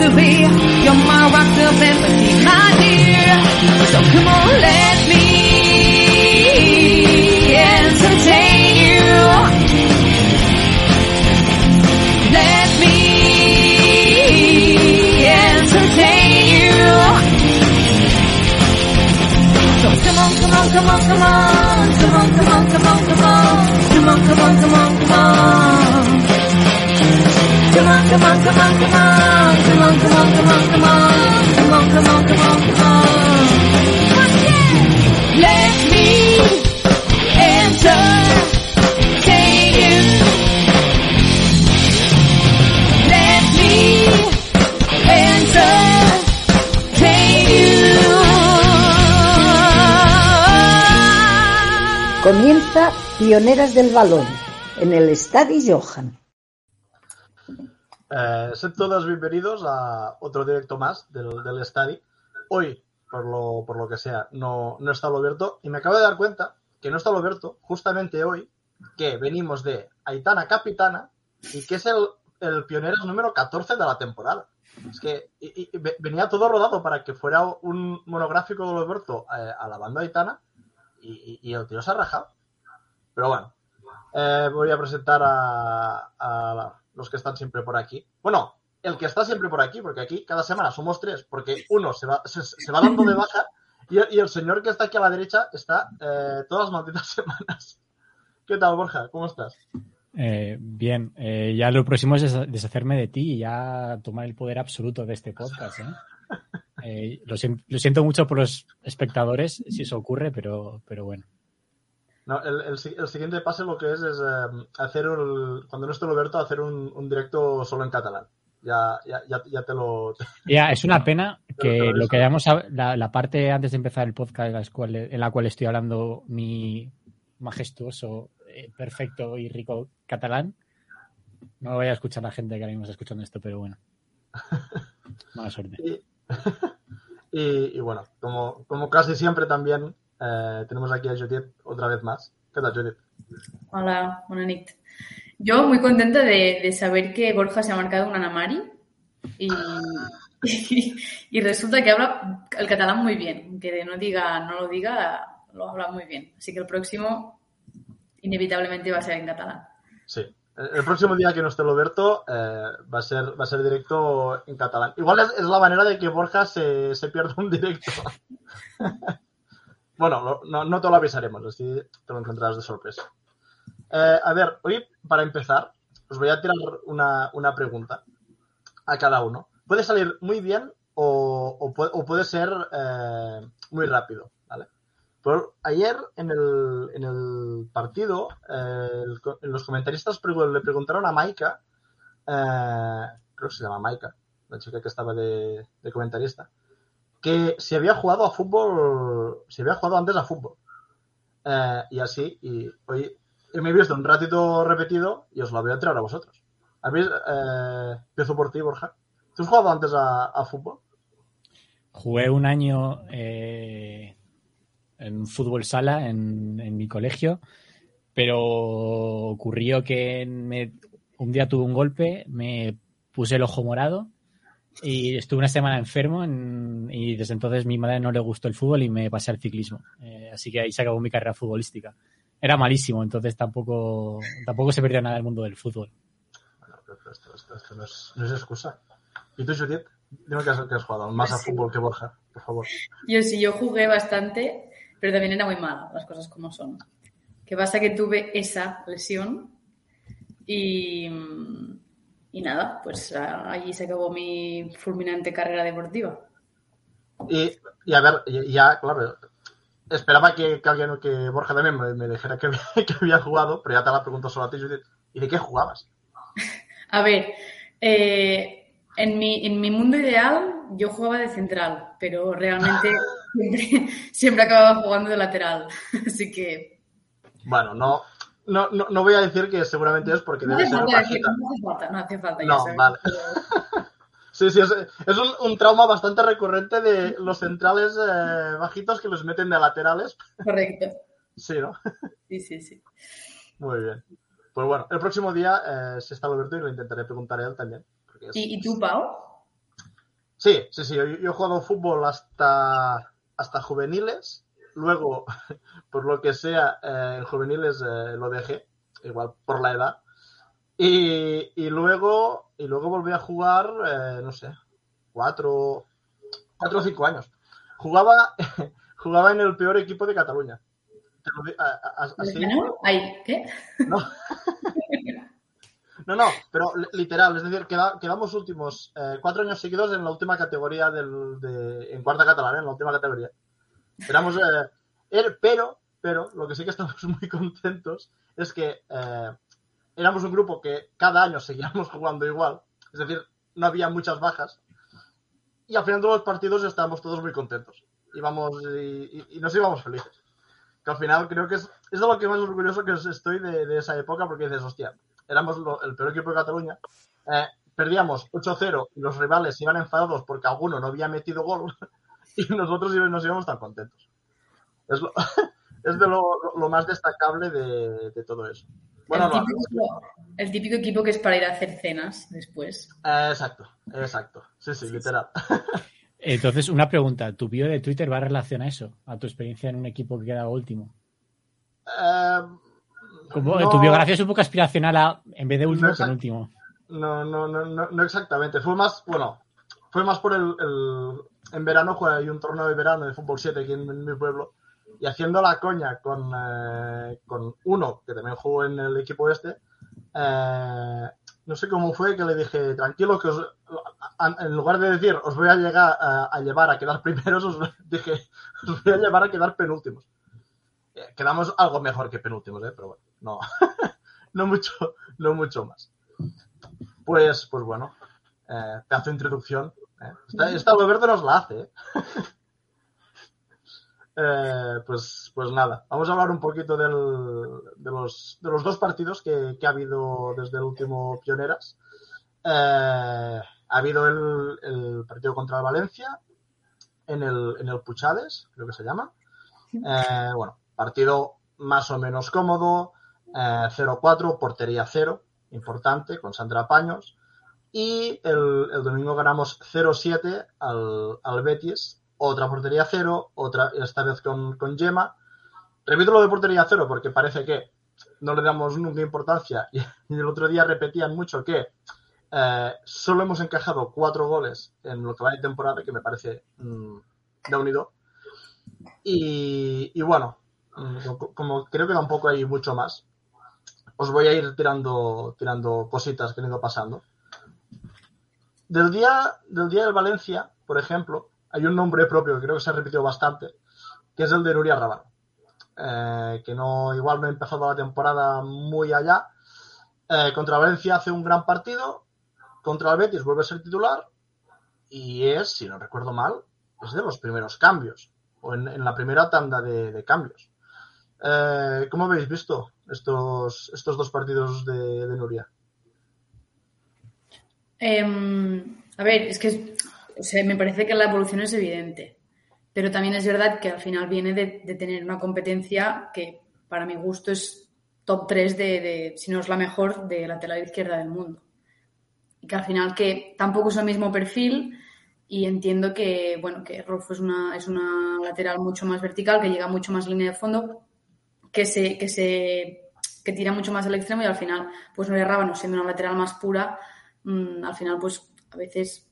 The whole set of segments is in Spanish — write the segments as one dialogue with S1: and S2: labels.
S1: to be. You're my rock of empathy, my dear. So come on, let me entertain you. Let me entertain you. So come on, come on, come on, come on, come on, come on, come on, come on, come on, come on, come on, Let me entertain you. Let me.
S2: Comienza Pioneras del Balón en el Estadio Johan.
S3: Eh, sed todos bienvenidos a otro directo más del, del Stadi. Hoy, por lo, por lo que sea, no, no está Loberto y me acabo de dar cuenta que no está Loberto justamente hoy, que venimos de Aitana Capitana y que es el, el pioneros número 14 de la temporada. Es que venía todo rodado para que fuera un monográfico de Loberto eh, a la banda Aitana y, el tío se ha rajado. Pero bueno, eh, voy a presentar a, a los que están siempre por aquí. Bueno, el que está siempre por aquí, porque aquí cada semana somos tres, porque uno se va, se, se va dando de baja y, el- y el señor que está aquí a la derecha está eh, todas las malditas semanas. ¿Qué tal, Borja? ¿Cómo estás?
S4: Eh, bien, eh, ya lo próximo es des- deshacerme de ti y ya tomar el poder absoluto de este podcast. ¿eh? Eh, lo siento mucho por los espectadores si eso ocurre, pero, pero bueno.
S3: No, el, el el siguiente pase lo que es es eh, hacer, el- cuando no esté Roberto, hacer un, un directo solo en catalán. Ya, ya, ya, ya te lo...
S4: Ya, es una pena que lo que hayamos la, la parte antes de empezar el podcast en la cual, en la cual estoy hablando mi majestuoso, eh, perfecto y rico catalán, no lo vaya a escuchar la gente que ahora mismo está escuchando esto, pero bueno. Mala suerte.
S3: Y, y- y bueno, como, como casi siempre también eh, tenemos aquí a Judith otra vez más. ¿Qué tal, Judith?
S5: Hola, buena nit. Yo muy contenta de, de saber que Borja se ha marcado un Anamari y, y, y resulta que habla el catalán muy bien. Aunque no diga, no lo diga, lo habla muy bien. Así que el próximo inevitablemente va a ser en catalán.
S3: Sí. El el próximo día que no esté Roberto eh, va, a ser, va a ser directo en catalán. Igual es, es la manera de que Borja se, se pierda un directo. bueno, no, no te lo avisaremos, así te lo encontrarás de sorpresa. Eh, a ver, hoy para empezar, os voy a tirar una, una pregunta a cada uno. Puede salir muy bien o, o puede, o puede ser eh, muy rápido, ¿vale? Por, ayer en el, en el partido, eh, los comentaristas le preguntaron a Maika, eh, creo que se llama Maika, la chica que estaba de, de comentarista, que si había jugado a fútbol, si había jugado antes a fútbol. Eh, y así, y hoy me he visto un ratito repetido y os lo voy a traer a vosotros. ¿Habéis, eh, empiezo por ti, Borja. ¿Tú has jugado antes a, fútbol?
S4: Jugué un año eh, en fútbol sala en, en mi colegio, pero ocurrió que un día tuve un golpe, me puse el ojo morado y estuve una semana enfermo en- y desde entonces mi madre no le gustó el fútbol y me pasé al ciclismo. Eh, así que ahí se acabó mi carrera futbolística. Era malísimo, entonces tampoco, tampoco se perdió nada del mundo del fútbol.
S3: Bueno, pero esto, esto- esto no, es, no es excusa. ¿Y tú, Judith? Dime que has, que has jugado más a
S5: Sí.
S3: fútbol que Borja, por favor.
S5: Yo sí, yo jugué bastante, pero también era muy mala, las cosas como son. Que pasa que tuve esa lesión y, y nada, pues allí se acabó mi fulminante carrera deportiva.
S3: Y, y a ver, ya, claro, esperaba que, que alguien, que Borja también me, me dijera que, había- que había jugado, pero ya te la pregunto solo a ti. ¿Y de qué jugabas?
S5: A ver, eh, en, mi, en mi mundo ideal yo jugaba de central, pero realmente siempre, siempre acababa jugando de lateral. Así que
S3: Bueno, no, no, no, no voy a decir que seguramente es porque
S5: no
S3: debe ser bajita.
S5: no hace falta, no hace falta.
S3: No,
S5: sabes.
S3: vale. Sí, sí, es, es un, un trauma bastante recurrente de los centrales eh, bajitos que los meten de laterales.
S5: Correcto.
S3: Sí, ¿no?
S5: Sí, sí, sí.
S3: Muy bien. Pues bueno, el próximo día, eh, si está Alberto, y lo intentaré preguntar a él también. es-
S5: ¿Y, y tú, Pau?
S3: Sí, sí, sí. Yo, yo he jugado fútbol hasta, hasta juveniles. Luego, por lo que sea, eh, en juveniles eh, lo dejé, igual por la edad. Y, y luego, y luego volví a jugar, eh, no sé, cuatro, cuatro o cinco años. Jugaba, jugaba en el peor equipo de Cataluña. Así-
S5: ¿No? ¿qué?
S3: no. No, no, pero li- literal, es decir, queda- quedamos últimos eh, cuatro años seguidos en la última categoría del, de, en cuarta catalana, en la última categoría. Éramos, eh, er- pero, pero, lo que sí que estamos muy contentos es que eh, éramos un grupo que cada año seguíamos jugando igual, es decir, no había muchas bajas, y al final de los partidos estábamos todos muy contentos. Íbamos y, nos íbamos felices. Que al final creo que es, es lo que más orgulloso que estoy de, de esa época, porque dices, hostia, éramos lo- el peor equipo de Cataluña. eh, perdíamos 8-0 y los rivales iban enfadados porque alguno no había metido gol y nosotros nos íbamos tan contentos. Es, lo- es de lo, lo más destacable de, de todo eso. Bueno,
S5: el,
S3: no,
S5: típico, el típico equipo que es para ir a hacer cenas después.
S3: eh, exacto, exacto. Sí, sí, literal.
S4: Entonces, una pregunta. ¿Tu bio de Twitter va en relación a eso? ¿A tu experiencia en un equipo que queda último?
S3: Eh, no-
S4: Tu biografía es un poco aspiracional a, en vez de último,
S3: No,
S4: penúltimo.
S3: No, no, no, no, no exactamente. Fue más, bueno, fue más por el, el- en verano juega hay un torneo de verano de fútbol 7 aquí en, mi pueblo y haciendo la coña con, eh, con uno que también jugó en el equipo este, eh, no sé cómo fue que le dije, tranquilo que en lugar de decir os voy a llegar a, llevar a quedar primeros, os dije os voy a llevar a quedar penúltimos. Eh, Quedamos algo mejor que penúltimos, pero bueno, no, no mucho, no mucho más. Pues, pues bueno, pedazo de introducción. ¿Eh? Alberto nos la hace. ¿eh? Eh, pues, pues nada, vamos a hablar un poquito del- de, los, de los dos partidos que, que ha habido desde el último Pioneras. Eh, ha habido el, el partido contra el Valencia en el, en el Puchades, creo que se llama. Eh, bueno, partido más o menos cómodo, eh, 0-4, portería 0, importante, con Sandra Paños. Y el, domingo ganamos 0-7 al, al Betis, otra portería 0, otra, esta vez con, con Gema. Repito lo de portería 0 porque parece que no le damos nunca importancia y, el otro día repetían mucho que eh, solo hemos encajado cuatro goles en lo que va de temporada, que me parece mm, de unido. Y, y bueno, mm, co- como creo que tampoco hay mucho más, os voy a ir tirando, tirando cositas que han ido pasando. Del día, del día del Valencia, por ejemplo, hay un nombre propio que creo que se ha repetido bastante, que es el de Nuria Rabal. Eh, que no, igual no ha empezado la temporada muy allá. Eh, contra Valencia hace un gran partido, contra el Betis vuelve a ser titular y es, si no recuerdo mal, es de los primeros cambios, o en, la primera tanda de, de cambios. Eh, ¿Cómo habéis visto estos, estos dos partidos de, de Nuria?
S5: Em, a ver, es que o sea, me parece que la evolución es evidente, pero también es verdad que al final viene de, de tener una competencia que para mi gusto es top 3 de, de, si no es la mejor, de lateral izquierda del mundo. Y que al final que tampoco es el mismo perfil y entiendo que, bueno, que Rolfo es una, es una lateral mucho más vertical, que llega mucho más línea de fondo, que se, que se que tira mucho más al extremo y al final, pues no Rábano siendo una lateral más pura, mmm, al final, pues a veces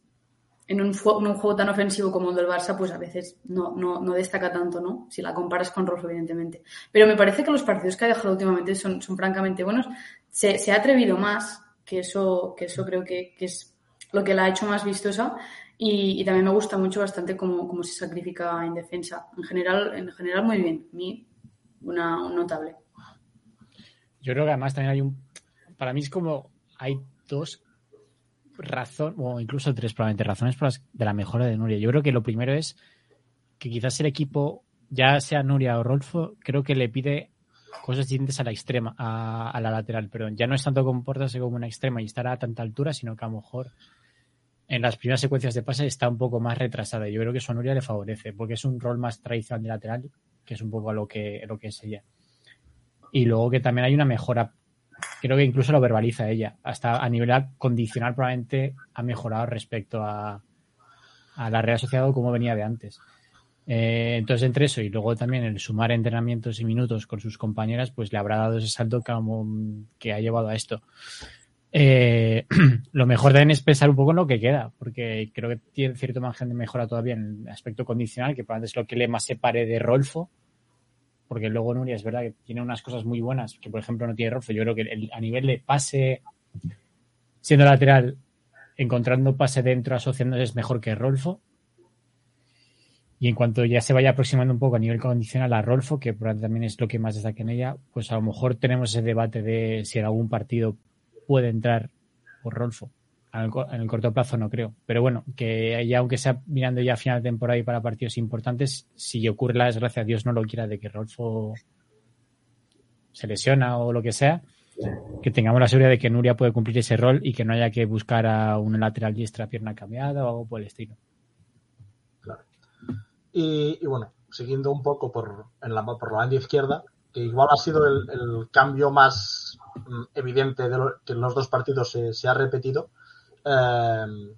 S5: en un, juego tan ofensivo como el del Barça, pues a veces no, no, no, destaca tanto, ¿no? Si la comparas con Rolfo, evidentemente. Pero me parece que los partidos que ha dejado últimamente son, son francamente buenos. Se, se, ha atrevido más, que eso, que eso creo que, que es lo que la ha hecho más vistosa. Y, y también me gusta mucho bastante cómo, cómo, se sacrifica en defensa. En general, en general muy bien. A mí, una, un notable.
S4: Yo creo que además también hay un. Para mí es como. Hay dos razones, o incluso tres probablemente, razones por las, de la mejora de Nuria. Yo creo que lo primero es que quizás el equipo, ya sea Nuria o Rolfo, creo que le pide cosas distintas a la extrema, a, a la lateral, perdón. Ya no es tanto comportarse como una extrema y estar a tanta altura, sino que a lo mejor en las primeras secuencias de pase está un poco más retrasada. Yo creo que eso a Nuria le favorece, porque es un rol más tradicional de lateral, que es un poco a lo que, lo que es ella. Y luego que también hay una mejora, creo que incluso lo verbaliza ella, hasta a nivel condicional probablemente ha mejorado respecto a, a la Real Sociedad como venía de antes. Eh, entonces, entre eso y luego también el sumar entrenamientos y minutos con sus compañeras, pues le habrá dado ese salto como que ha llevado a esto. Eh, lo mejor deben es pensar un poco lo que queda, porque creo que tiene cierto margen de mejora todavía en el aspecto condicional, que probablemente es lo que le más separe de Rolfo, porque luego Nuria es verdad que tiene unas cosas muy buenas, que por ejemplo no tiene Rolfo. Yo creo que a nivel de pase, siendo lateral, encontrando pase dentro, asociándose es mejor que Rolfo. Y en cuanto ya se vaya aproximando un poco a nivel condicional a Rolfo, que también es lo que más destaca en ella, pues a lo mejor tenemos ese debate de si en algún partido puede entrar por Rolfo. En el, corto plazo no creo. Pero bueno, que ya aunque sea mirando ya a final de temporada y para partidos importantes, si ocurre la desgracia, Dios no lo quiera, de que Rolfo se lesiona o lo que sea, que tengamos la seguridad de que Nuria puede cumplir ese rol y que no haya que buscar a un lateral diestra pierna cambiada o algo por el estilo.
S3: Claro. Y, bueno, siguiendo un poco por, en la, por la banda izquierda, que igual ha sido el cambio más Mm, evidente de que en los dos partidos se, ha repetido, eh,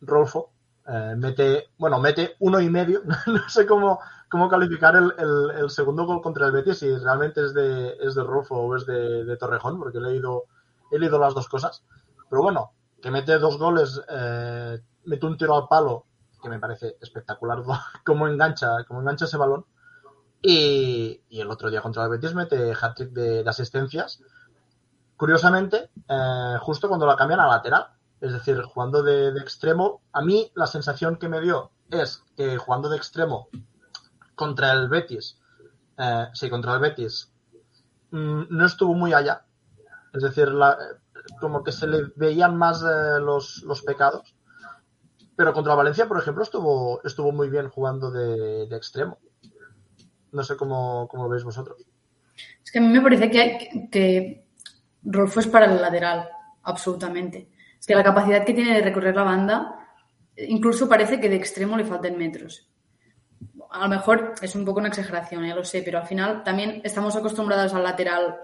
S3: Rolfo eh, mete, bueno, mete uno y medio, no sé cómo, cómo calificar el, segundo gol contra el Betis, si realmente es de, es de Rolfo o es de, Torrejón, porque he leído, he leído las dos cosas. Pero bueno, que mete dos goles, eh, mete un tiro al palo, que me parece espectacular cómo engancha, cómo engancha ese balón. Y, el otro día contra el Betis mete hat-trick de, asistencias. Curiosamente, eh, justo cuando la cambian a lateral, es decir, jugando de, extremo, a mí la sensación que me dio es que jugando de extremo contra el Betis, eh, sí, contra el Betis, mm, no estuvo muy allá. Es decir, como que se le veían más eh, los, pecados. Pero contra Valencia, por ejemplo, estuvo, estuvo muy bien jugando de extremo. No sé cómo, lo veis vosotros.
S5: Es que a mí me parece que Rolfo es para el lateral, absolutamente. Es que la capacidad que tiene de recorrer la banda, incluso parece que de extremo le faltan metros. A lo mejor es un poco una exageración, ya lo sé, pero al final también estamos acostumbrados al lateral,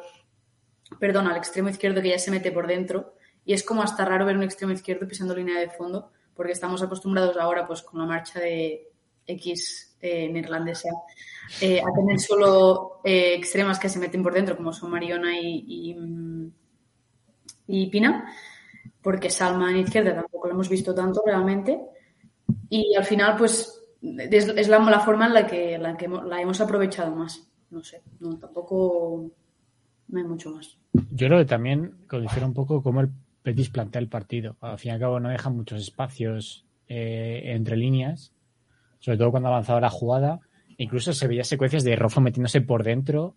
S5: perdón, al extremo izquierdo que ya se mete por dentro y es como hasta raro ver un extremo izquierdo pisando línea de fondo porque estamos acostumbrados ahora pues con la marcha de X eh, neerlandesa eh, a tener solo eh, extremas que se meten por dentro, como son Mariona y, y, Pina, porque Salma en izquierda tampoco lo hemos visto tanto realmente. Y al final, pues, es, la, forma en la que, la que la hemos aprovechado más. No sé, no, tampoco no hay mucho más.
S4: Yo creo que también condiciona un poco cómo el Betis plantea el partido. Al fin y al cabo no deja muchos espacios eh, entre líneas, sobre todo cuando avanzaba la jugada Incluso se veía secuencias de Rolfo metiéndose por dentro,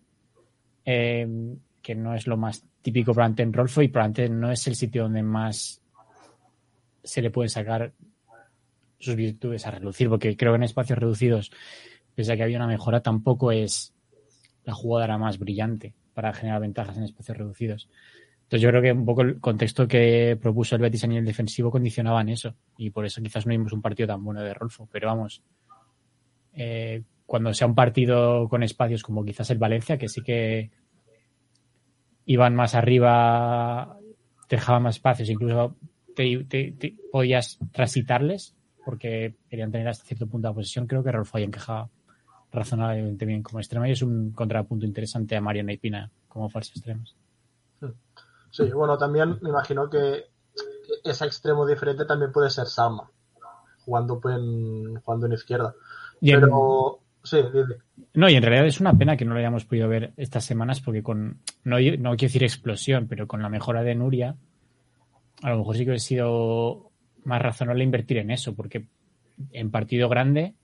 S4: eh, que no es lo más típico para en Rolfo y probablemente no es el sitio donde más se le pueden sacar sus virtudes a reducir, porque creo que en espacios reducidos, pese a que había una mejora, tampoco es la jugadora más brillante para generar ventajas en espacios reducidos. Entonces yo creo que un poco el contexto que propuso el Betis a nivel defensivo condicionaba en eso y por eso quizás no vimos un partido tan bueno de Rolfo, pero vamos, eh, cuando sea un partido con espacios como quizás el Valencia, que sí que iban más arriba, dejaban más espacios, incluso te, podías transitarles porque querían tener hasta cierto punto de posesión. Creo que Rolfo ahí encajaba razonablemente bien como extremo y es un contrapunto interesante a Mariana y Pina como falsos extremos.
S3: Sí, bueno, también me imagino que ese extremo diferente también puede ser Salma, jugando, en, jugando en izquierda. Pero, Sí,
S4: No, y en realidad es una pena que no lo hayamos podido ver estas semanas porque con, no, no quiero decir explosión, pero con la mejora de Nuria, a lo mejor sí que hubiera sido más razonable invertir en eso, porque en partido grande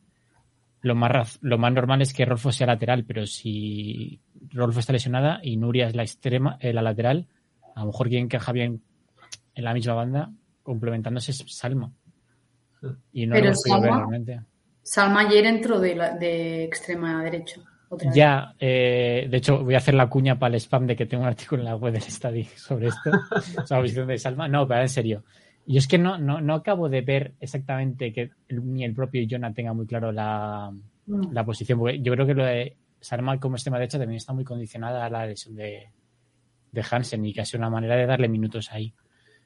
S4: lo más, lo más normal es que Rolfo sea lateral, pero si Rolfo está lesionada y Nuria es la extrema, eh, la lateral, a lo mejor quien encaja bien en la misma banda, complementándose es Salma.
S5: Y no lo hemos ver realmente. Salma ayer entró de, de extrema derecha.
S4: ya, eh, de hecho, voy a hacer la cuña para el spam de que tengo un artículo en la web del Study sobre esto, sobre la de Salma. No, pero en serio. Y es que no, no, no acabo de ver exactamente que ni el propio Jonah tenga muy claro la, la posición. Porque yo creo que lo de Salma como extrema derecha también está muy condicionada a la lesión de, de Hansen y casi una manera de darle minutos ahí.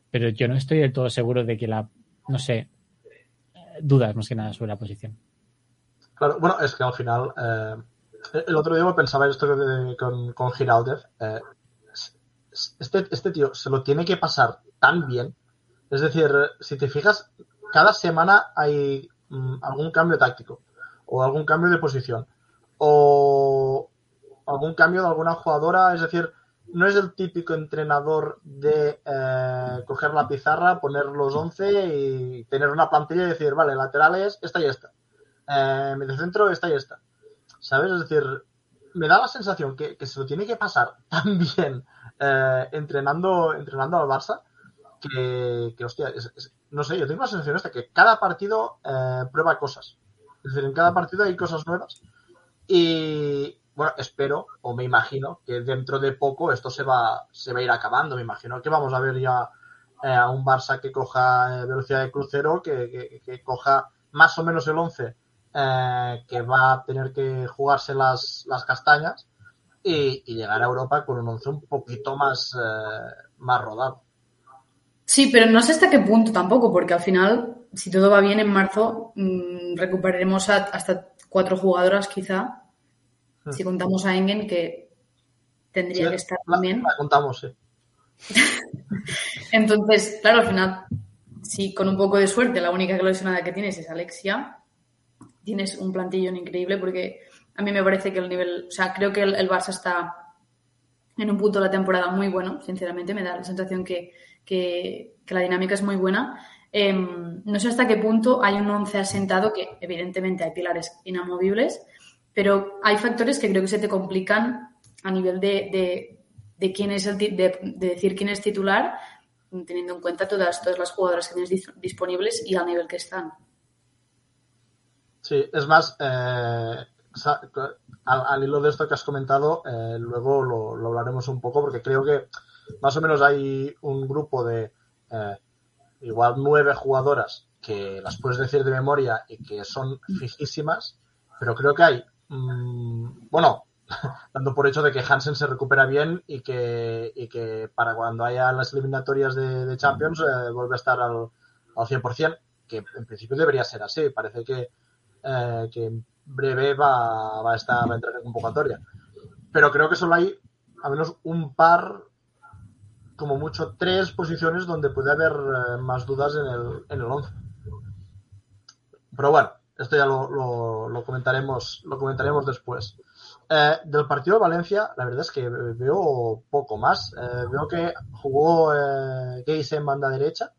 S4: Pero yo no estoy del todo seguro de que la, no sé, dudas más que nada sobre la posición.
S3: Claro, bueno, es que al final, eh, el otro día me pensaba esto de- con, con Giraldez. eh, este, este tío se lo tiene que pasar tan bien. Es decir, si te fijas, cada semana hay mm, algún cambio táctico o algún cambio de posición o algún cambio de alguna jugadora. Es decir, no es el típico entrenador de eh, coger la pizarra, poner los 11 y tener una plantilla y decir, vale, laterales, esta y esta. Eh, mediocentro, esta y esta. ¿Sabes? Es decir, me da la sensación que, que se lo tiene que pasar tan bien eh, entrenando, entrenando al Barça que, hostia, no sé, yo tengo la sensación esta que cada partido eh, prueba cosas. Es decir, en cada partido hay cosas nuevas. Y bueno, espero o me imagino que dentro de poco esto se va, se va a ir acabando. Me imagino que vamos a ver ya eh, a un Barça que coja eh, velocidad de crucero, que, que- que coja más o menos el 11 eh, que va a tener que jugarse las, las castañas y, y llegar a Europa con un 11 un poquito más, eh, más rodado.
S5: Sí, pero no sé hasta qué punto tampoco, porque al final, si todo va bien en marzo, mm, recuperaremos a- hasta cuatro jugadoras quizá,
S3: Hmm.
S5: si contamos a Engen, que tendría
S3: Sí,
S5: que estar
S3: la,
S5: también.
S3: la contamos, sí.
S5: Entonces, claro, al final, si con un poco de suerte la única lesionada que tienes es Alexia, tienes un plantillón increíble porque a mí me parece que el nivel, o sea, creo que el, el Barça está en un punto de la temporada muy bueno, sinceramente, me da la sensación que, que- la dinámica es muy buena. Em, no sé hasta qué punto hay un once asentado, que evidentemente hay pilares inamovibles, pero hay factores que creo que se te complican a nivel de, de- quién es el de, de decir quién es titular, teniendo en cuenta todas, todas las jugadoras que tienes dis- disponibles y al nivel que están.
S3: Sí, es más, eh, al, hilo de esto que has comentado, eh, luego lo, hablaremos un poco porque creo que más o menos hay un grupo de eh, igual nueve jugadoras que las puedes decir de memoria y que son fijísimas, pero creo que hay, mm, bueno, dando por hecho de que Hansen se recupera bien y que, y que para cuando haya las eliminatorias de, de Champions eh, vuelve a estar al, al 100%, que en principio debería ser así. Parece que, eh, que en breve va, va, a estar, va a entrar en convocatoria. Pero creo que solo hay al menos un par, como mucho tres posiciones donde puede haber eh, más dudas en el, en el 11. Pero bueno, esto ya lo, lo, comentaremos, lo comentaremos después. Eh, del partido de Valencia, la verdad es que veo poco más. Veo que jugó eh, en banda derecha,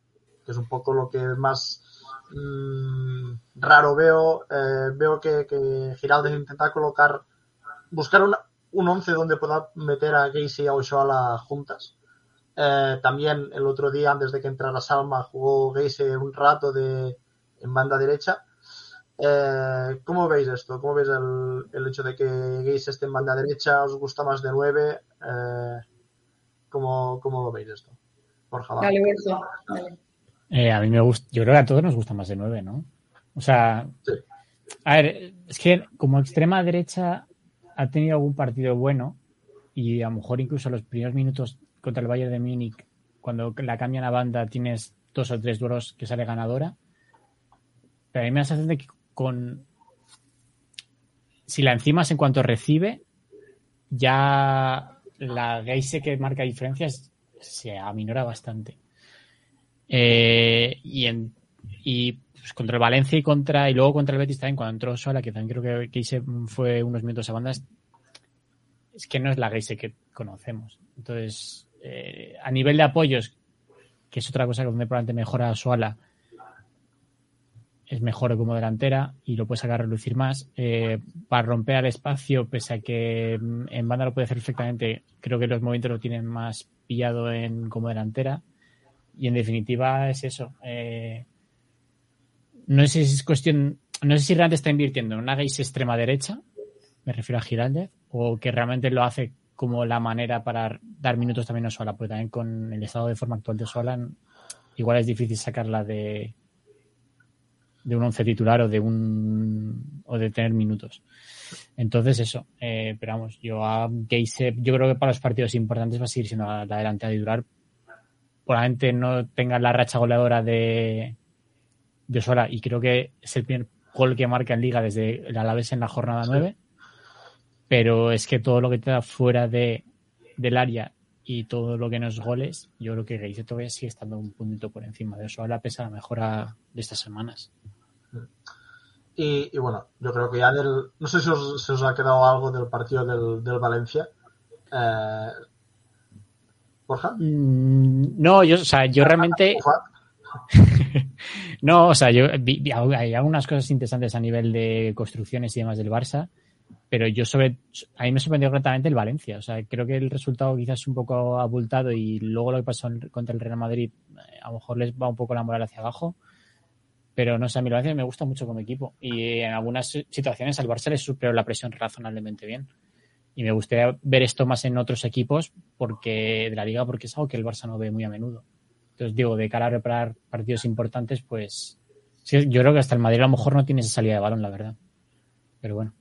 S3: que es un poco lo que más mmm, raro veo. Eh, veo que, que Giraldes intenta colocar, buscar una, un 11 donde pueda meter a Geise y a Oshoala juntas. Eh, también el otro día, antes de que entrara Salma, jugó Geise un rato de, en banda derecha. Eh, ¿Cómo veis esto? ¿Cómo veis el, hecho de que Geise esté en banda derecha? ¿Os gusta más de 9? Eh, ¿cómo, ¿Cómo veis esto? Borja,
S5: dale.
S4: Eh, a mí me gusta, yo creo que a todos nos gusta más de 9, ¿no? O sea,
S3: Sí.
S4: a ver, es que como extrema derecha ha tenido algún partido bueno y a lo mejor incluso los primeros minutos contra el Bayern de Múnich, cuando la cambian a banda, tienes dos o tres duelos que sale ganadora. Pero a mí me da la sensación de que con. Si la encimas en cuanto recibe, ya la Geise que marca diferencias se aminora bastante. Eh, y en, y pues, contra el Valencia y contra y luego contra el Betis también cuando entró sola, que también creo que Geise fue unos minutos a bandas, es que no es la Geise que conocemos. Entonces, eh, a nivel de apoyos, que es otra cosa donde probablemente mejora Suala, es mejor como delantera y lo puede sacar a relucir más. Eh, para romper al espacio, pese a que mm, en banda lo puede hacer perfectamente, creo que los movimientos lo tienen más pillado en como delantera. Y en definitiva es eso. Eh, no sé si es cuestión, no sé si realmente está invirtiendo en una gays extrema derecha, me refiero a Giraldez, o que realmente lo hace como la manera para dar minutos también a Sola, porque también con el estado de forma actual de Sola, igual es difícil sacarla de, de un once titular o de un o de tener minutos. Entonces eso, eh, pero vamos, yo a Geise, yo creo que para los partidos importantes va a seguir siendo la, la delantera titular. Probablemente no tenga la racha goleadora de, de Osola y creo que es el primer gol que marca en liga desde el Alavés en la jornada 9. Pero es que todo lo que te da fuera de, del área y todo lo que no es goles, yo creo que Geise todavía sigue estando un puntito por encima de Osola pese a la mejora de estas semanas.
S3: Y, y, bueno, yo creo que ya del. No sé si os, si os ha quedado algo del partido del, del Valencia. Eh, Borja.
S4: Mm, no, yo, o sea, yo realmente. no, o sea, yo vi, vi, hay algunas cosas interesantes a nivel de construcciones y demás del Barça, pero yo sobre. A mí me sorprendió completamente el Valencia. O sea, creo que el resultado quizás es un poco abultado y luego lo que pasó contra el Real Madrid, a lo mejor les va un poco la moral hacia abajo. Pero no sé, a mí Valencia me gusta mucho como equipo. Y en algunas situaciones al Barça le superó la presión razonablemente bien. Y me gustaría ver esto más en otros equipos porque de la liga, porque es algo que el Barça no ve muy a menudo. Entonces, digo, de cara a preparar partidos importantes, pues sí, yo creo que hasta el Madrid a lo mejor no tiene esa salida de balón, la verdad. Pero bueno.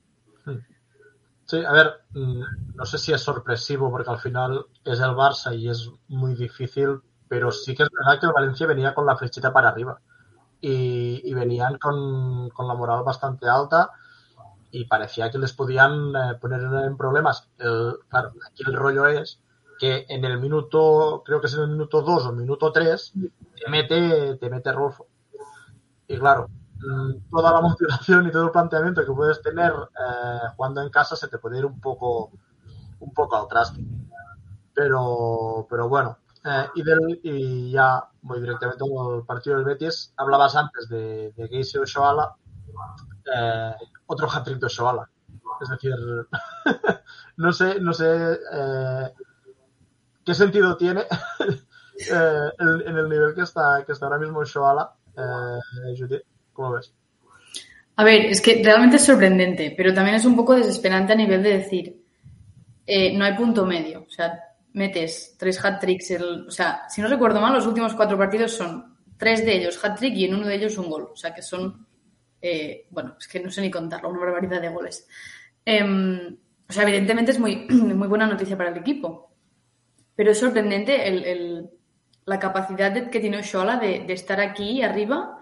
S3: Sí, a ver, no sé si es sorpresivo porque al final es el Barça y es muy difícil, pero sí que es verdad que el Valencia venía con la flechita para arriba y, y venían con, con, la moral bastante alta y parecía que les podían eh, poner en problemas. Claro, aquí el rollo es que en el minuto, creo que es en el minuto 2 o minuto 3, te mete, te mete Rolfo. Y claro, toda la motivación y todo el planteamiento que puedes tener eh, jugando en casa se te puede ir un poco, un poco al traste. Pero, pero bueno, eh, y, ya voy directamente al partido del Betis. Hablabas antes de, de Geise Oshoala, eh, otro hat-trick de Oshoala. Es decir, no sé, no sé eh, qué sentido tiene eh, en, el nivel que está, que está ahora mismo Oshoala. Judith, ¿cómo ves?
S5: A ver, es que realmente es sorprendente, pero también es un poco desesperante a nivel de decir, no hay punto medio. O sea, metes tres hat-tricks, o sea, si no recuerdo mal, los últimos cuatro partidos son tres de ellos hat-trick y en uno de ellos un gol. O sea, que son, eh, bueno, es que no sé ni contarlo, una barbaridad de goles. Eh, o sea, evidentemente es muy, muy buena noticia para el equipo, pero es sorprendente el, el, la capacidad de, que tiene Oshola de, de estar aquí arriba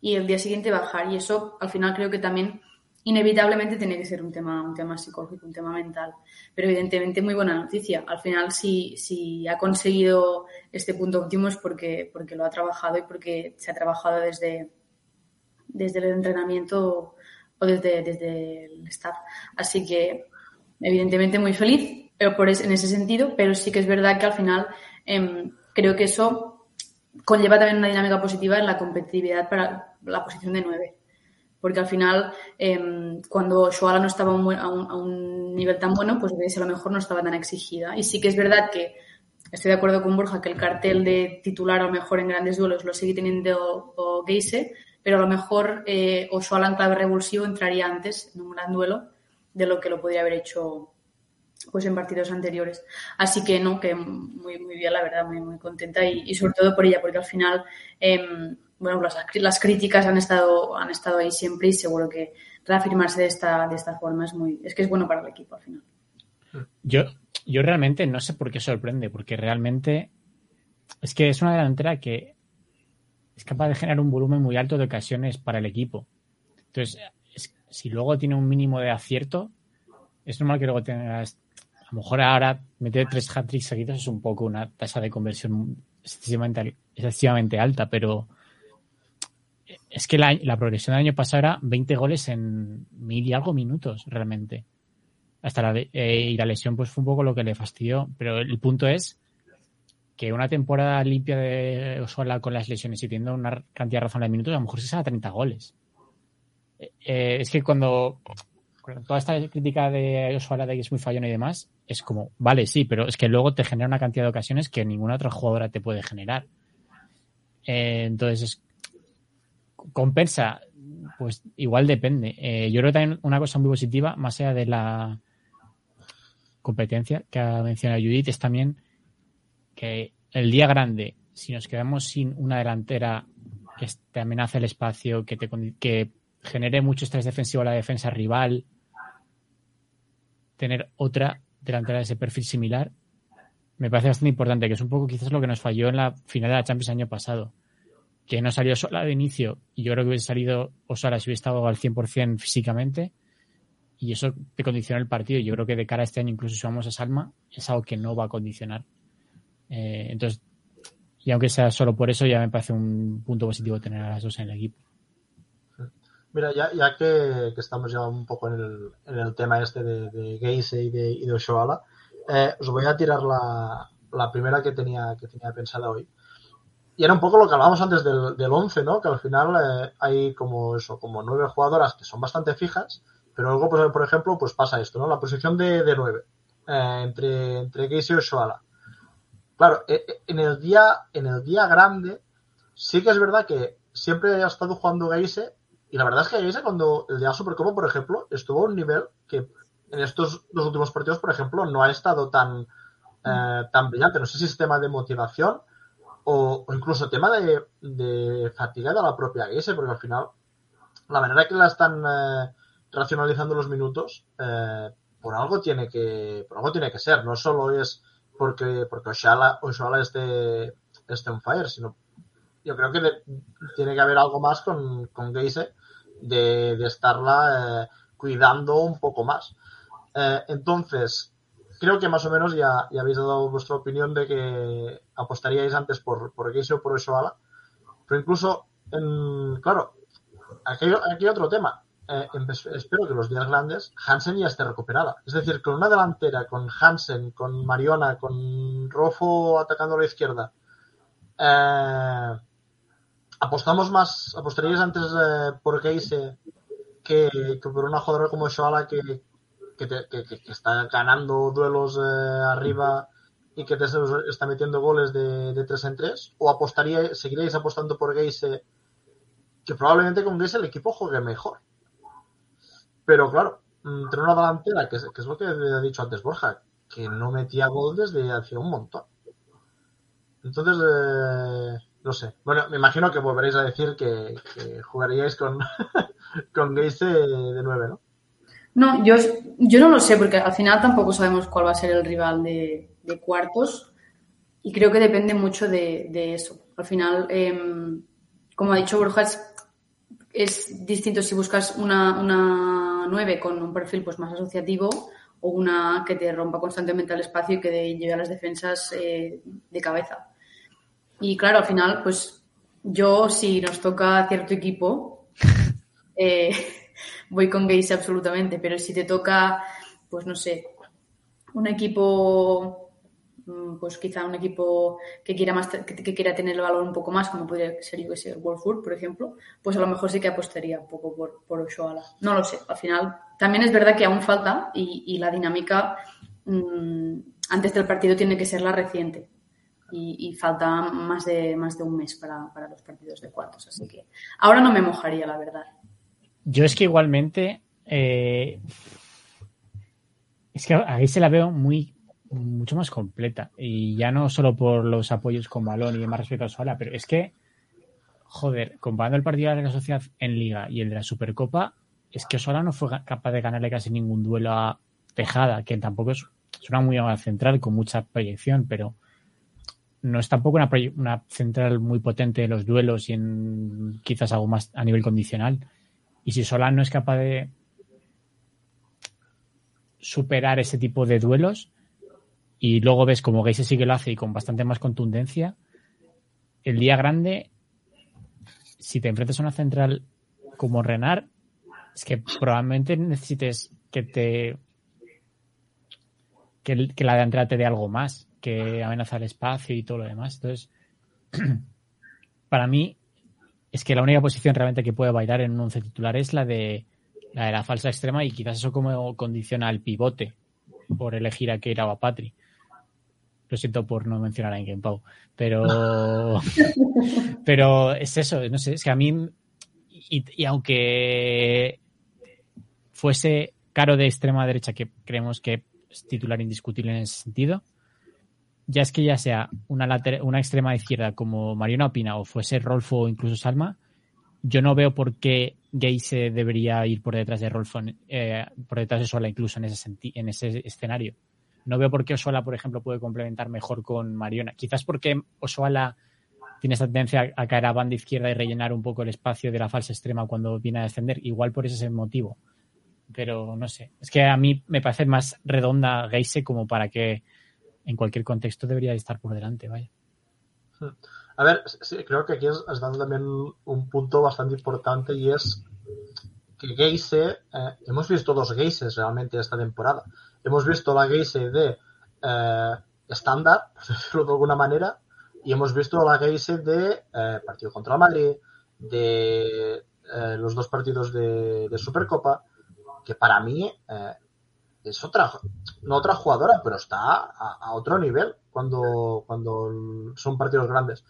S5: y el día siguiente bajar. Y eso, al final, creo que también inevitablemente tiene que ser un tema, un tema psicológico, un tema mental. Pero evidentemente muy buena noticia. Al final, si, si ha conseguido este punto óptimo es porque, porque lo ha trabajado y porque se ha trabajado desde, desde el entrenamiento o desde, desde el staff. Así que, evidentemente, muy feliz pero por es, en ese sentido, pero sí que es verdad que al final eh, creo que eso conlleva también una dinámica positiva en la competitividad para la posición de nueve porque al final, eh, cuando Shoala no estaba a un, a, nivel tan bueno, pues a lo mejor no estaba tan exigida. Y sí que es verdad que estoy de acuerdo con Borja que el cartel de titular a lo mejor en grandes duelos lo sigue teniendo Geise, pero a lo mejor eh, en clave revulsivo entraría antes en un gran duelo de lo que lo podría haber hecho pues en partidos anteriores. Así que no, que muy, muy bien, la verdad, muy, muy contenta y, y sobre todo por ella, porque al final eh, bueno, las, las, críticas han estado, han estado ahí siempre y seguro que reafirmarse de esta, de forma es muy, es que es bueno para el equipo al final.
S4: Yo, yo realmente no sé por qué sorprende, porque realmente es que es una delantera que es capaz de generar un volumen muy alto de ocasiones para el equipo. Entonces, es, si luego tiene un mínimo de acierto, es normal que luego tengas, a lo mejor ahora meter tres hat-tricks seguidos es un poco una tasa de conversión excesivamente, excesivamente alta, pero es que la, la, progresión del año pasado era 20 goles en mil y algo minutos, realmente. Hasta la, eh, y la lesión, pues fue un poco lo que le fastidió. Pero el punto es que una temporada limpia de Osola con las lesiones y teniendo una cantidad razonable de minutos, a lo mejor se saca 30 goles. Eh, es que cuando, toda esta crítica de Osola de que es muy fallón y demás, es como, vale, sí, pero es que luego te genera una cantidad de ocasiones que ninguna otra jugadora te puede generar. Eh, entonces es compensa, pues igual depende. Eh, yo creo que también una cosa muy positiva, más allá de la competencia que ha mencionado Judith, es también que el día grande, si nos quedamos sin una delantera que te amenace el espacio, que, te, que genere mucho estrés defensivo a la defensa rival, tener otra delantera de ese perfil similar, me parece bastante importante, que es un poco quizás lo que nos falló en la final de la Champions año pasado que no salió sola de inicio y yo creo que hubiese salido Osala si hubiese estado al 100% físicamente y eso te condiciona el partido. Yo creo que de cara a este año, incluso si vamos a Salma, es algo que no va a condicionar. Eh, entonces, y aunque sea solo por eso, ya me parece un punto positivo tener a las dos en el equipo.
S3: Mira, ya, que, estamos ya un poco en el, en el tema este de, de Geise y de, Oshoala, eh, os voy a tirar la, primera que tenía, que tenía pensada hoy. Y era un poco lo que hablábamos antes del, del 11, ¿no? Que al final eh, hay como eso, como nueve jugadoras que son bastante fijas, pero luego, pues, por ejemplo, pues pasa esto, ¿no? La posición de, de nueve eh, entre, entre Geise y Oshoala. Claro, eh, eh, en el día, en el día grande, sí que es verdad que siempre ha estado jugando Geise y la verdad es que Geise cuando el día Supercopa, por ejemplo, estuvo a un nivel que en estos dos últimos partidos, por ejemplo, no ha estado tan, eh, tan brillante. No sé si es tema de motivación o, incluso tema de, de, fatiga de la propia Geise, porque al final la manera que la están racionalizando los minutos, por algo tiene que, por algo tiene que ser. No solo es porque, porque Oshala, Oshala esté, esté on fire, sino yo creo que tiene que haber algo más con, con Geise de, de estarla eh, cuidando un poco más. Eh, entonces, creo que más o menos ya, ya, habéis dado vuestra opinión de que apostaríais antes por, por Geise o por Oshala. Pero incluso, en, claro, aquí, aquí otro tema. Eh, espero que los días grandes Hansen ya esté recuperada. Es decir, con una delantera, con Hansen, con Mariona, con Rofo atacando a la izquierda, eh, apostamos más, apostaríais antes eh, por Geise que, por una jugadora como Shoala que, que, está ganando duelos arriba y que te está metiendo goles de, de 3 en 3 o apostaría, seguiréis apostando por Geise que probablemente con Geise el equipo juegue mejor pero claro tener una delantera que es, lo que ha dicho antes Borja que no metía gol desde hacía un montón entonces eh, no sé. Bueno, me imagino que volveréis a decir que, jugaríais con, con Geise de 9, ¿no?
S5: No, yo, yo no lo sé, porque al final tampoco sabemos cuál va a ser el rival de, cuartos y creo que depende mucho de, eso. Al final, eh, como ha dicho Borja, es, distinto si buscas una 9 con un perfil pues, más asociativo o una que te rompa constantemente el espacio y que lleve a las defensas eh, de cabeza. Y claro, al final, pues yo, si nos toca cierto equipo, eh, voy con Geise absolutamente, pero si te toca, pues no sé, un equipo, pues quizá un equipo que quiera más, que, quiera tener el valor un poco más, como podría ser yo que sé, Wolfsburg, por ejemplo, pues a lo mejor sí que apostaría un poco por, por Oshoala. No lo sé, al final también es verdad que aún falta y, y la dinámica mmm, antes del partido tiene que ser la reciente y, y, falta más de, más de un mes para, para, los partidos de cuartos. Así que ahora no me mojaría, la verdad.
S4: Yo es que igualmente eh, es que ahí se la veo muy mucho más completa y ya no solo por los apoyos con balón y demás respecto a Sola, pero es que joder, comparando el partido de la sociedad en Liga y el de la Supercopa, es que Sola no fue capaz de ganarle casi ningún duelo a Tejada, que tampoco es, es una muy central con mucha proyección, pero no es tampoco una, una, central muy potente en los duelos y en quizás algo más a nivel condicional. Y si Solán no es capaz de superar ese tipo de duelos y luego ves como Geise sí que lo hace y con bastante más contundencia, el día grande, si te enfrentas a una central como Renard, es que probablemente necesites que te que, que la delantera te dé algo más que amenaza el espacio y todo lo demás. Entonces, para mí, es que la única posición realmente que puede bailar en un once titular es la de la de la falsa extrema y quizás eso como condiciona al pivote por elegir a Keira o a Patri. Lo siento por no mencionar a Ingen Pau, pero pero es eso, no sé, es que a mí y, y aunque fuese caro de extrema derecha que creemos que es titular indiscutible en ese sentido, ya es que ya sea una, later, una extrema izquierda como Mariona Opina o fuese Rolfo o incluso Salma, yo no veo por qué Geise debería ir por detrás de Rolfo, eh, por detrás de Sola incluso en ese, en ese escenario. No veo por qué Osola, por ejemplo, puede complementar mejor con Mariona. Quizás porque Osola tiene esta tendencia a caer a banda izquierda y rellenar un poco el espacio de la falsa extrema cuando viene a descender. Igual por ese motivo. Pero no sé. Es que a mí me parece más redonda Geise como para que en cualquier contexto debería estar por delante, vaya.
S3: A ver, sí, creo que aquí has dado también un punto bastante importante y es que Geise, eh, hemos visto dos Geises realmente esta temporada. Hemos visto la Geise de eh, estándar, por decirlo de alguna manera, y hemos visto la Geise de eh, partido contra Madrid, de eh, los dos partidos de, de, Supercopa, que para mí eh, es otra, no otra jugadora, pero está a, a, otro nivel cuando, cuando son partidos grandes.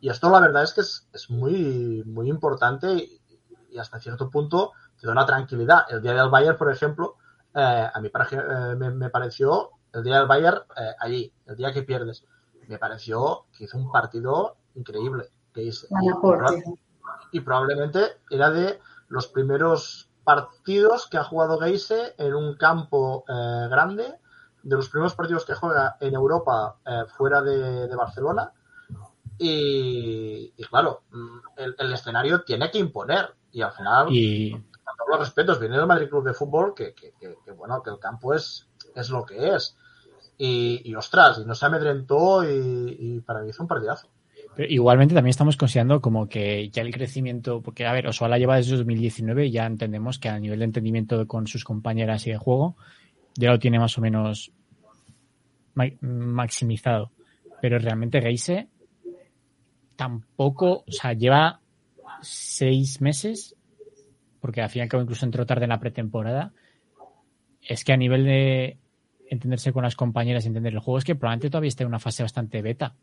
S3: Y esto la verdad es que es, es muy, muy importante y, y, hasta cierto punto te da una tranquilidad. El día del Bayern, por ejemplo, a mí me, me, pareció el día del Bayern allí, el día que pierdes me pareció que hizo un partido increíble. Que hizo, y, y, probablemente era de los primeros partidos que ha jugado Geise en un campo eh, grande, de los primeros partidos que juega en Europa eh, fuera de, de Barcelona. Y, y, claro, el, el, escenario tiene que imponer. Y al final,
S4: y...
S3: todos los respetos, viene del Madrid Club de Fútbol, que, que, bueno, que el campo es, es lo que es. Y, ostras, y no se amedrentó y, y para mí fue un partidazo.
S4: Igualmente también estamos considerando como que ya el crecimiento, porque a ver, Osoala lleva desde 2019 y ya entendemos que a nivel de entendimiento con sus compañeras y de juego ya lo tiene más o menos ma maximizado. Pero realmente Geise tampoco, o sea, lleva seis meses, porque al fin y al cabo incluso entró tarde en la pretemporada, es que a nivel de entenderse con las compañeras y entender el juego es que probablemente todavía esté en una fase bastante beta.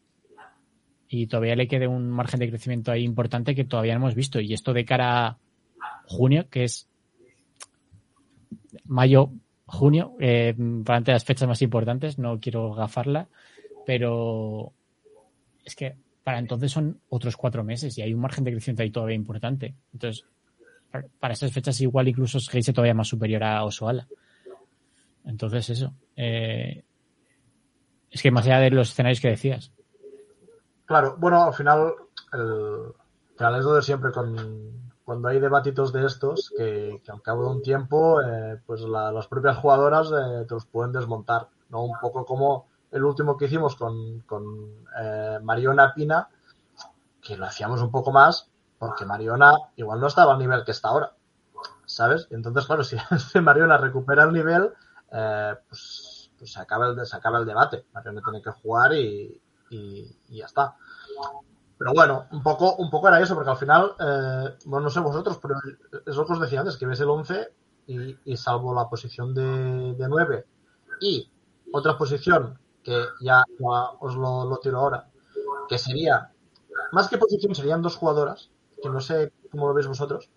S4: Y todavía le quede un margen de crecimiento ahí importante que todavía no hemos visto. Y esto de cara a junio, que es mayo, junio, eh, probablemente las fechas más importantes, no quiero gafarla, pero es que para entonces son otros cuatro meses y hay un margen de crecimiento ahí todavía importante. Entonces, para esas fechas igual incluso es Geise todavía más superior a Osoala. Entonces, eso. Eh, es que más allá de los escenarios que decías.
S3: Claro, bueno, al final, el, final es lo de siempre con cuando hay debatitos de estos, que, que al cabo de un tiempo, eh, pues la, las propias jugadoras eh, te los pueden desmontar, ¿no? Un poco como el último que hicimos con, con Mariona Pina, que lo hacíamos un poco más, porque Mariona igual no estaba al nivel que está ahora, ¿sabes? Entonces, claro, si Mariona recupera el nivel, eh, pues, pues, se, acaba el, se acaba el debate. Mariona tiene que jugar y, y, ya está. Pero bueno, un poco, un poco era eso, porque al final, eh, bueno, no sé vosotros, pero es lo que os decía antes, que ves el 11 y, y salvo la posición de, de 9 y otra posición que ya, os lo, tiro ahora, que sería, más que posición, serían dos jugadoras, que no sé cómo lo veis vosotros,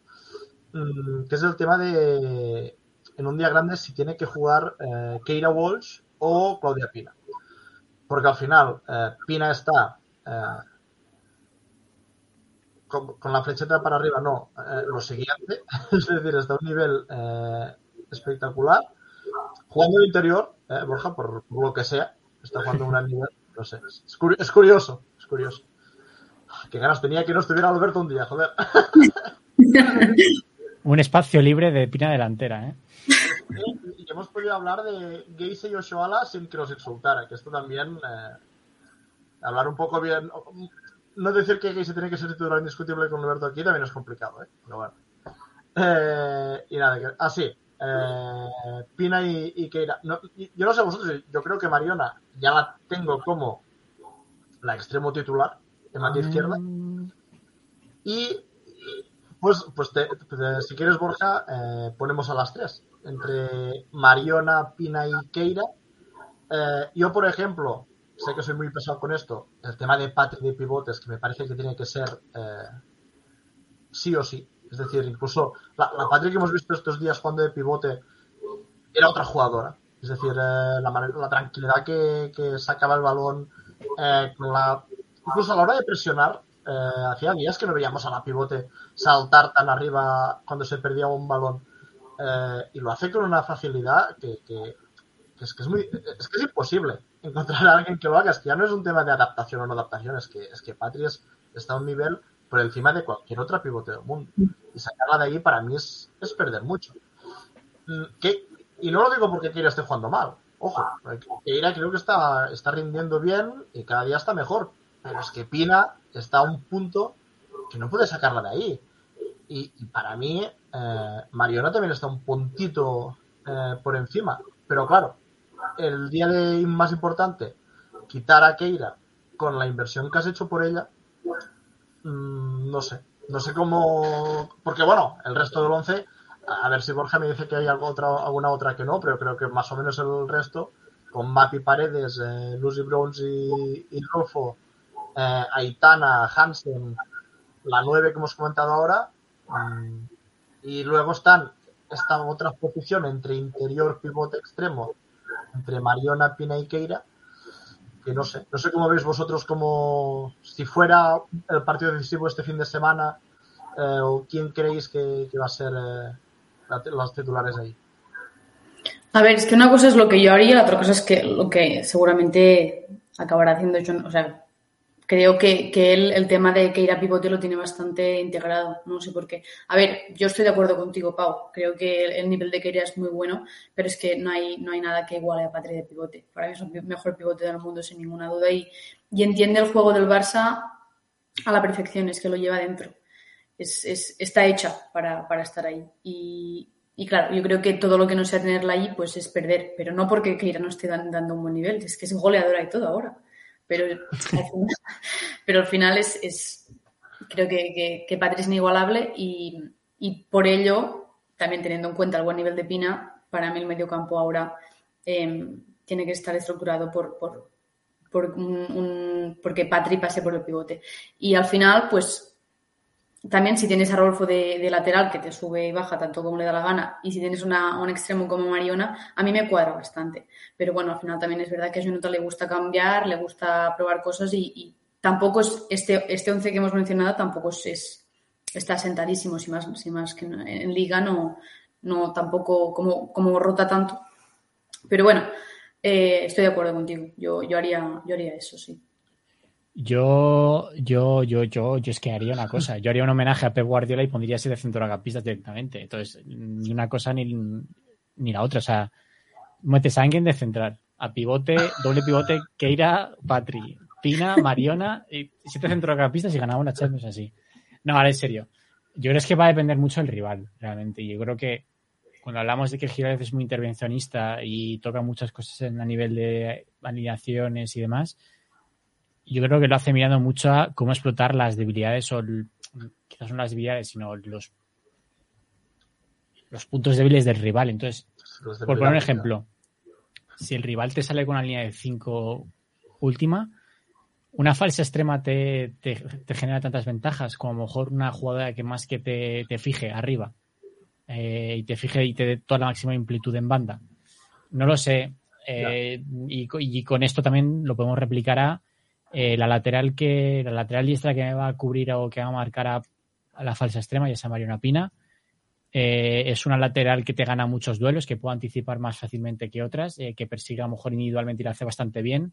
S3: mmm, que es el tema de, en un día grande si tiene que jugar eh, Keira Walsh o Claudia Pina. Porque al final eh, Pina está eh, con, la flecheta para arriba, no, lo siguiente, es decir, está a un nivel espectacular. Jugando el interior, Borja, por, lo que sea, está jugando a un nivel, no sé, es curioso, es curioso. Qué ganas tenía que no estuviera Alberto un día, joder.
S4: un espacio libre de Pina delantera, ¿eh?
S3: y hemos podido hablar de Geise y Oshoala sin que nos insultara, que esto también, eh, hablar un poco bien, no decir que Geise tiene que ser titular indiscutible con Alberto aquí también es complicado, ¿eh? pero bueno. Eh, y nada, así, ah, eh, Pina y, y Keira. No, yo no sé vosotros, yo creo que Mariona ya la tengo como la extremo titular en la izquierda. Y pues, pues te, te, si quieres, Borja, eh, ponemos a las tres entre Mariona, Pina y Keira. Eh, yo, por ejemplo, sé que soy muy pesado con esto, el tema de Patri de pivotes, que me parece que tiene que ser eh, sí o sí. Es decir, incluso la, la Patri que hemos visto estos días jugando de pivote era otra jugadora. Es decir, la, la, tranquilidad que, que, sacaba el balón, con la, incluso a la hora de presionar, eh, hacía días que no veíamos a la pivote saltar tan arriba cuando se perdía un balón eh, y lo hace con una facilidad que, es, que es muy es que es imposible encontrar a alguien que lo haga es que ya no es un tema de adaptación o no adaptación es que es que Patri es, está a un nivel por encima de cualquier otra pivote del mundo. Y sacarla de ahí para mí es, es perder mucho. Mm, y no lo digo porque Keira esté jugando mal. Ojo, Keira creo que está, está rindiendo bien y cada día está mejor. Pero es que Pina está a un punto que no puede sacarla de ahí. Y, y para mí, eh, Mariona también está un puntito eh, por encima. Pero claro, el día de más importante, quitar a Keira con la inversión que has hecho por ella, mmm, no sé. No sé cómo. Porque bueno, el resto del 11, a ver si Borja me dice que hay algo otra, alguna otra que no, pero creo que más o menos el resto, con Mati Paredes, eh, Lucy Browns y, y Rolfo, eh, Aitana, Hansen, la 9 que hemos comentado ahora, y luego están esta otra posición entre interior, pivote extremo, entre Mariona, Pina y Keira, que no sé, no sé cómo veis vosotros como si fuera el partido decisivo este fin de semana, eh, o quién creéis que, va a ser eh, los titulares ahí.
S5: A ver, es que una cosa es lo que yo haría, la otra cosa es que lo que seguramente acabará haciendo John, o sea, creo que, que él el tema de que ir a pivote lo tiene bastante integrado, no sé por qué. A ver, yo estoy de acuerdo contigo, Pau, creo que el, el nivel de Keira es muy bueno, pero es que no hay, no hay nada que iguale a Patri de pivote. Para mí es el mejor pivote del mundo, sin ninguna duda, y, y entiende el juego del Barça a la perfección, es que lo lleva dentro. Es, es, está hecha para, para estar ahí. Y, y, claro, yo creo que todo lo que no sea tenerla ahí, pues es perder, pero no porque Keira no esté dan, dando un buen nivel, es que es goleadora y todo ahora pero al final, pero al final es, es creo que, que, que Patri es inigualable y, y, por ello, también teniendo en cuenta el buen nivel de Pina, para mí el mediocampo ahora eh, tiene que estar estructurado por, por, por porque Patri pase por el pivote. Y al final, pues también si tienes a Rolfo de, lateral que te sube y baja tanto como le da la gana y si tienes una, un extremo como Mariona, a mí me cuadra bastante. Pero bueno, al final también es verdad que a Junota le gusta cambiar, le gusta probar cosas y, tampoco es este, este once que hemos mencionado tampoco es, es está sentadísimo, si más, si más que en, en liga no, no tampoco como, como rota tanto. Pero bueno, eh, estoy de acuerdo contigo. Yo, yo, haría, yo haría eso, sí.
S4: Yo, yo, yo, yo, yo es que haría una cosa. Yo haría un homenaje a Pep Guardiola y pondría de centrocampistas directamente. Entonces, ni una cosa ni, ni la otra. O sea, metes a alguien de central, a pivote, doble pivote, Keira, Patri, Pina, Mariona, y siete centrocampistas y ganaba una Champions así. No, ahora en serio. Yo creo que va a depender mucho del rival, realmente. Yo creo que cuando hablamos de que Giral es muy intervencionista y toca muchas cosas en, a nivel de alineaciones y demás, yo creo que lo hace mirando mucho a cómo explotar las debilidades o el, quizás no las debilidades, sino los los puntos débiles del rival. Entonces, por poner un ejemplo, si el rival te sale con una línea de 5 última, una falsa extrema te, te, te, genera tantas ventajas como a lo mejor una jugadora que más que te, te fije arriba eh, y te fije y te dé toda la máxima amplitud en banda. No lo sé. Eh, y, y, con esto también lo podemos replicar a eh, la lateral que la lateral diestra que me va a cubrir o que va a marcar a, la falsa extrema, ya sea Mariona Pina. Eh, es una lateral que te gana muchos duelos, que puede anticipar más fácilmente que otras, eh, que persigue a lo mejor individualmente y lo hace bastante bien,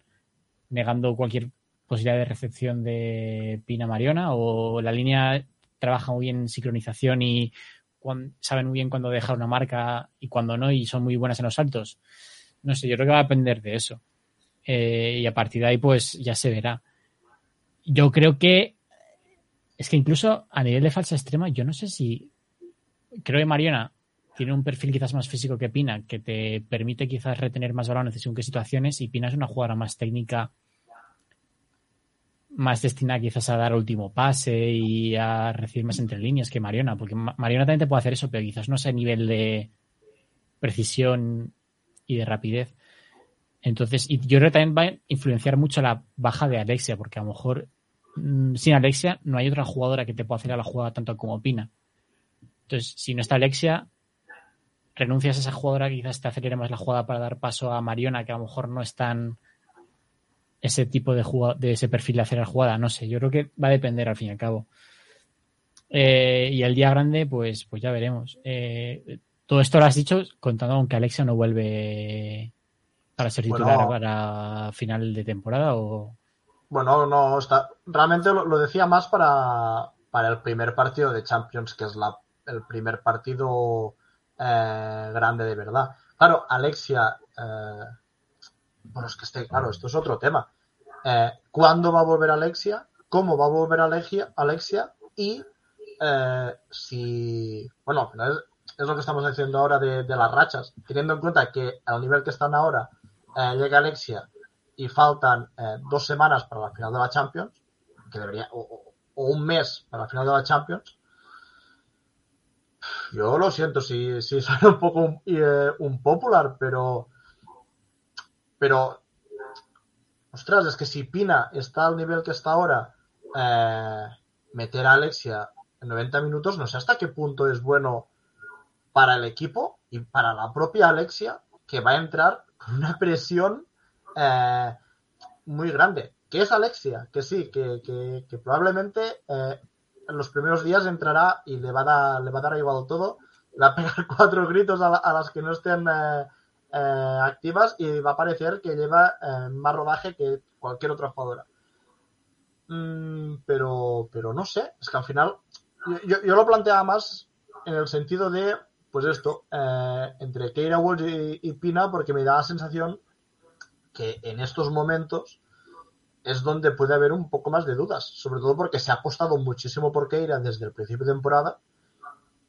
S4: negando cualquier posibilidad de recepción de Pina Mariona, o la línea trabaja muy bien en sincronización y cuando, saben muy bien cuándo dejar una marca y cuándo no, y son muy buenas en los saltos. No sé, yo creo que va a depender de eso. Eh, y a partir de ahí, pues ya se verá. Yo creo que es que incluso a nivel de falsa extrema, yo no sé si. Creo que Mariona tiene un perfil quizás más físico que Pina, que te permite quizás retener más balones según qué situaciones, y Pina es una jugadora más técnica, más destinada quizás a dar último pase y a recibir más entre líneas que Mariona, porque Mariona también te puede hacer eso, pero quizás no a nivel de precisión y de rapidez. Entonces, y yo creo que también va a influenciar mucho la baja de Alexia, porque a lo mejor mmm, sin Alexia no hay otra jugadora que te pueda hacer a la jugada tanto como Pina. Entonces, si no está Alexia, renuncias a esa jugadora que quizás te acelere más la jugada para dar paso a Mariona, que a lo mejor no es tan ese tipo de jugada, de ese perfil de hacer la jugada. No sé, yo creo que va a depender al fin y al cabo. Eh, y el día grande, pues, pues ya veremos. Eh, todo esto lo has dicho contando aunque Alexia no vuelve para ser titular bueno, para final de temporada o
S3: Bueno, no está. Realmente lo, lo decía más para, para el primer partido de Champions, que es la, el primer partido eh, grande de verdad. Claro, Alexia. eh, bueno, es que este, claro, esto es otro tema. Eh, ¿Cuándo va a volver Alexia? ¿Cómo va a volver Alexia? Alexia? Y eh, si. Bueno, es, es lo que estamos diciendo ahora de, de las rachas. Teniendo en cuenta que al nivel que están ahora eh, llega Alexia y faltan eh, dos semanas para la final de la Champions, que debería, o, o- un mes para la final de la Champions. Yo lo siento si, si soy un poco un, eh, un popular, pero. Pero. Ostras, es que si Pina está al nivel que está ahora, eh, meter a Alexia en 90 minutos, no sé hasta qué punto es bueno para el equipo y para la propia Alexia, que va a entrar una presión eh, muy grande. ¿Qué es Alexia? Que sí, que, que- que probablemente eh, en los primeros días entrará y le va a dar, le va a dar igual todo, le va a pegar cuatro gritos a, la- a las que no estén eh, activas y va a parecer que lleva más rodaje que cualquier otra jugadora. Mm, pero, pero no sé, es que al final yo, yo- yo lo planteaba más en el sentido de, pues esto, eh, entre Keira Walsh y, y Pina, porque me da la sensación que en estos momentos es donde puede haber un poco más de dudas, sobre todo porque se ha apostado muchísimo por Keira desde el principio de temporada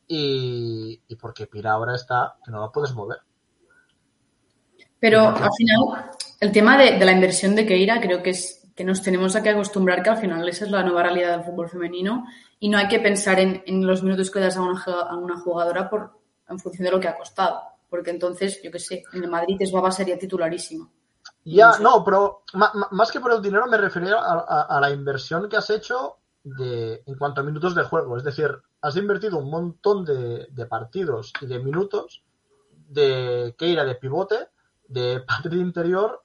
S3: y, y porque Pina ahora está que no la puedes mover.
S5: Pero al final, el tema de, de la inversión de Keira creo que es que nos tenemos a que acostumbrar que al final esa es la nueva realidad del fútbol femenino y no hay que pensar en, en los minutos que das a una, a una jugadora por, en función de lo que ha costado. Porque entonces, yo qué sé, en el Madrid es Baba sería titularísima.
S3: Ya,
S5: No
S3: pero más que por el dinero me refería a, a- a la inversión que has hecho de, en cuanto a minutos de juego. Es decir, has invertido un montón de, de partidos y de minutos de Keira de pivote, de Patri de interior,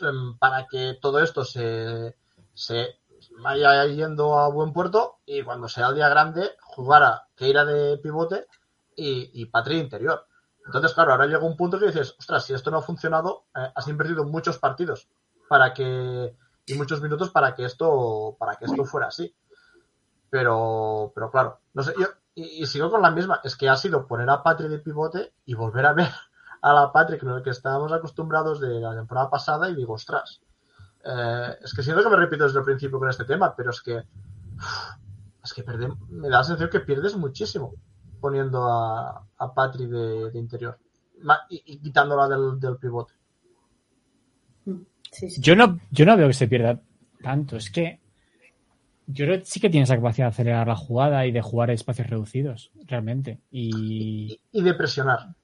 S3: em, para que todo esto se, se vaya yendo a buen puerto y cuando sea el día grande jugar a Keira de pivote y, y Patri de interior. Entonces, claro, ahora llega un punto que dices, ostras, si esto no ha funcionado, eh, has invertido muchos partidos para que y muchos minutos para que esto para que esto fuera así. Pero, pero claro, no sé, yo y, sigo con la misma, es que ha sido poner a Patrick de pivote y volver a ver a la Patrick con el que estábamos acostumbrados de la temporada pasada y digo, ostras, eh, es que siento que me repito desde el principio con este tema, pero es que es que perde- me da la sensación que pierdes muchísimo poniendo a, a Patri de, de interior y, y quitándola del, del pivote.
S5: Sí, sí.
S4: Yo no, yo no veo que se pierda tanto. Es que yo creo que sí que tiene esa capacidad de acelerar la jugada y de jugar a espacios reducidos, realmente. Y
S3: Y, y de presionar.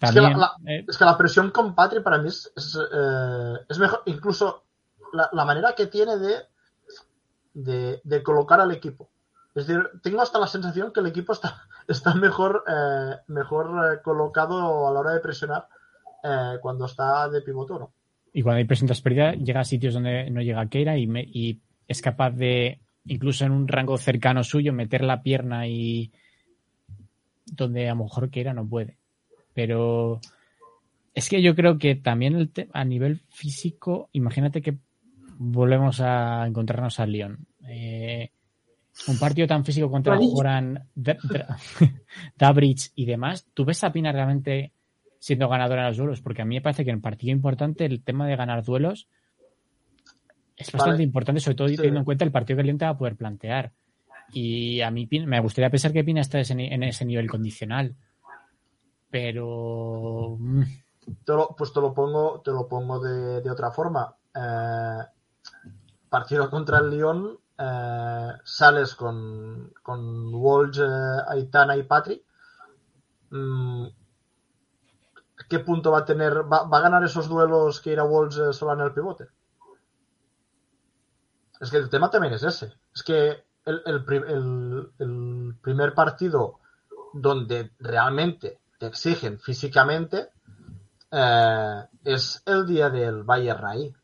S4: también.
S3: es, que la, la-
S4: eh,
S3: es que la presión con Patri para mí es, es, eh, es mejor, incluso la, la manera que tiene de, de, de colocar al equipo. Es decir, tengo hasta la sensación que el equipo está, está mejor, eh, mejor eh, colocado a la hora de presionar eh, cuando está de pivote
S4: y cuando hay presión tras pérdida, llega a sitios donde no llega Keira y, y es capaz de, incluso en un rango cercano suyo, meter la pierna y donde a lo mejor Keira no puede. Pero es que yo creo que también a nivel físico, imagínate que volvemos a encontrarnos al Lyon. Eh, un partido tan físico contra Dra- Dabrich y demás, ¿tú ves a Pina realmente siendo ganadora en los duelos? Porque a mí me parece que en partido importante el tema de ganar duelos es bastante
S3: Vale.
S4: importante, sobre todo
S3: Sí.
S4: teniendo en cuenta el partido que te va a poder plantear. Y a mí me gustaría pensar que Pina está en ese nivel condicional. Pero mm,
S3: Te lo- pues te lo pongo, te lo pongo de, de otra forma. Eh, partido contra el Lyon, eh, sales con, con Walsh, eh, Aitana y Patri. Mm, ¿Qué punto va a tener? ¿Va, a ganar esos duelos que ir a Walsh eh, sola en el pivote? Es que el tema también es ese. Es que el, el pri- el- el primer partido donde realmente te exigen físicamente eh, es el día del Bayern ahí.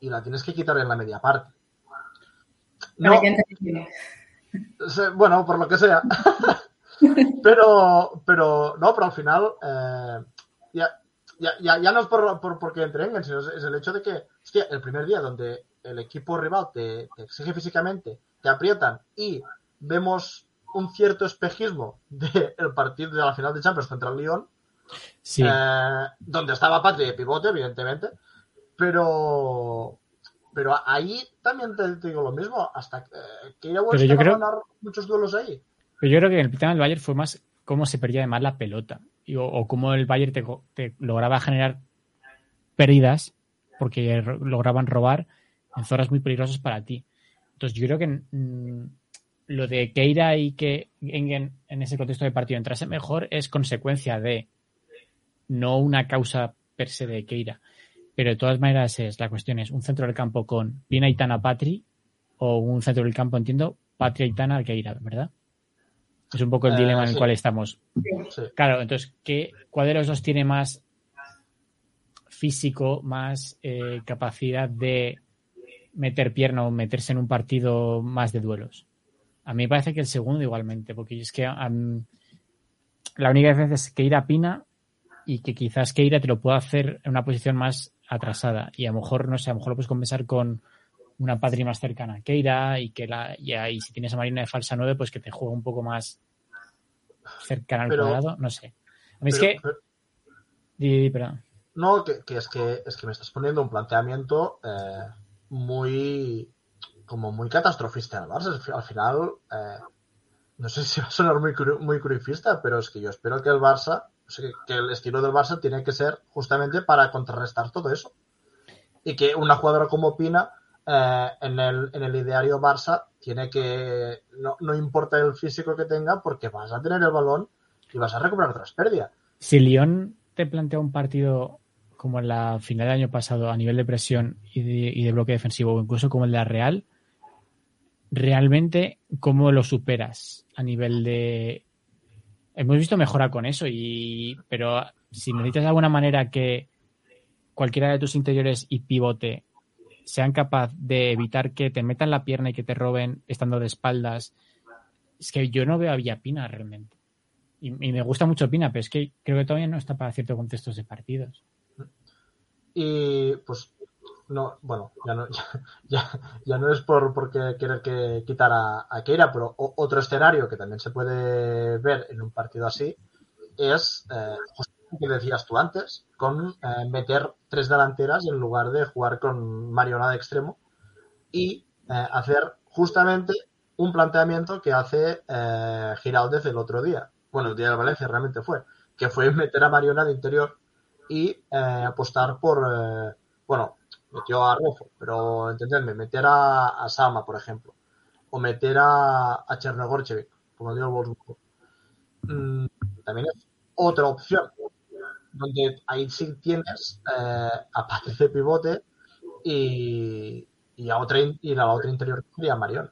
S3: Y la tienes que quitar en la media parte. No, bueno, por lo que sea. pero, pero, no, pero al final, eh, ya, ya, ya, ya no es por, por, porque entrengan, sino es, es el hecho de que, hostia, el primer día donde el equipo rival te, te exige físicamente, te aprietan y vemos un cierto espejismo del partido de la final de Champions contra el Lyon,
S4: Sí,
S3: eh, donde estaba Patri de pivote, evidentemente, pero pero ahí también te, te digo lo mismo, hasta eh, que ya
S4: Pero yo
S3: a
S4: creo-
S3: ganar muchos duelos ahí.
S4: pero yo creo que el tema del Bayern fue más cómo se perdía además la pelota y- o, o cómo el Bayern te, lograba generar pérdidas porque lograban robar en zonas muy peligrosas para ti. Entonces yo creo que mm, lo de Keira y que Engen en ese contexto de partido entrase mejor es consecuencia de no una causa per se de Keira. Pero de todas maneras es la cuestión es un centro del campo con Pina Aitana Patri o un centro del campo, entiendo, Patri Aitana Keira, ¿verdad? Es un poco el
S3: Eh,
S4: dilema en el
S3: sí.
S4: cual estamos.
S3: Sí.
S4: Claro, entonces, ¿qué, ¿cuál de los dos tiene más físico, más eh, capacidad de meter pierna o meterse en un partido más de duelos? A mí me parece que el segundo igualmente, porque es que la única vez es que ir a Pina y que quizás Keira te lo pueda hacer en una posición más atrasada y a lo mejor, no sé, a lo mejor lo puedes compensar con una Patri más cercana a Keira y que la y ahí si tienes a Marina de falsa 9 pues que te juegue un poco más cercana al
S3: Pero-
S4: cuadrado, no sé. A mí es que
S3: pero-
S4: di- di, perdón.
S3: No, que, que es que es que me estás poniendo un planteamiento eh, muy como muy catastrofista del Barça. Al fi- Al final, eh, no sé si va a sonar muy, muy cruifista, pero es que yo espero que el Barça, que- el estilo del Barça tiene que ser justamente para contrarrestar todo eso. Y que una jugadora como Pina, eh, en, el, en el ideario Barça, tiene que, no, no importa el físico que tenga, porque vas a tener el balón y vas a recuperar tras pérdida.
S4: Si Lyon te plantea un partido como en la final del año pasado a nivel de presión y de, y de bloque defensivo, o incluso como el de la Real, realmente, ¿cómo lo superas a nivel de. Hemos visto mejora con eso, y pero si necesitas de alguna manera que cualquiera de tus interiores y pivote sean capaz de evitar que te metan la pierna y que te roben estando de espaldas, es que yo no veo a Villapina realmente. Y, me gusta mucho Pina, pero es que creo que todavía no está para ciertos contextos de partidos.
S3: Y pues no, bueno, ya no, ya, ya, ya no es por porque querer que quitar a, a Keira, pero otro escenario que también se puede ver en un partido así es eh, justo lo que decías tú antes, con eh, meter tres delanteras en lugar de jugar con Mariona de extremo y eh, hacer justamente un planteamiento que hace eh, Giraldez el otro día. Bueno, el día de Valencia realmente fue, que fue meter a Mariona de interior y eh, apostar por, eh, bueno, metió a Rofo, pero entendedme, meter a, a Sama, por ejemplo, o meter a, a Chernogorchevik, como dio el Wolfsburgo. Mm, también es otra opción, donde ahí sí tienes eh, a Patrick de pivote y, y a otra y a la otra interior que sería Marion.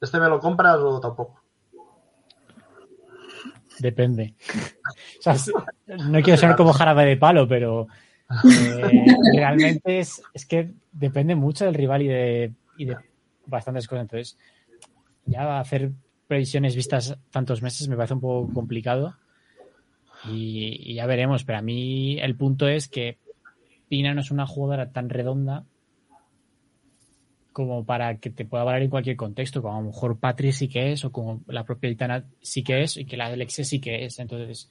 S3: ¿Este me lo compras o tampoco?
S4: Depende. O sea, es- no quiero sonar como jarabe de palo, pero eh, realmente es, es que depende mucho del rival y de, y de bastantes cosas. Entonces, ya hacer previsiones vistas tantos meses me parece un poco complicado. Y, ya veremos. Pero a mí el punto es que Pina no es una jugadora tan redonda como para que te pueda valer en cualquier contexto, como a lo mejor Patri sí que es, o como la propia Itana sí que es, y que la Alexia sí que es. Entonces,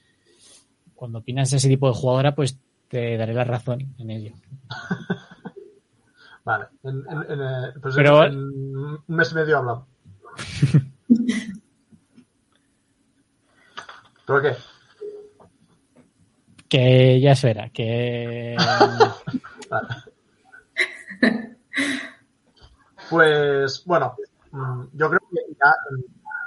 S4: cuando opinas ese tipo de jugadora, pues te daré la razón en ello.
S3: Vale, en, en- en, eh, pues
S4: Pero-
S3: en un mes y medio hablamos. ¿Pero qué?
S4: Que ya eso era, que
S3: Vale. Pues bueno, mm, yo creo que ya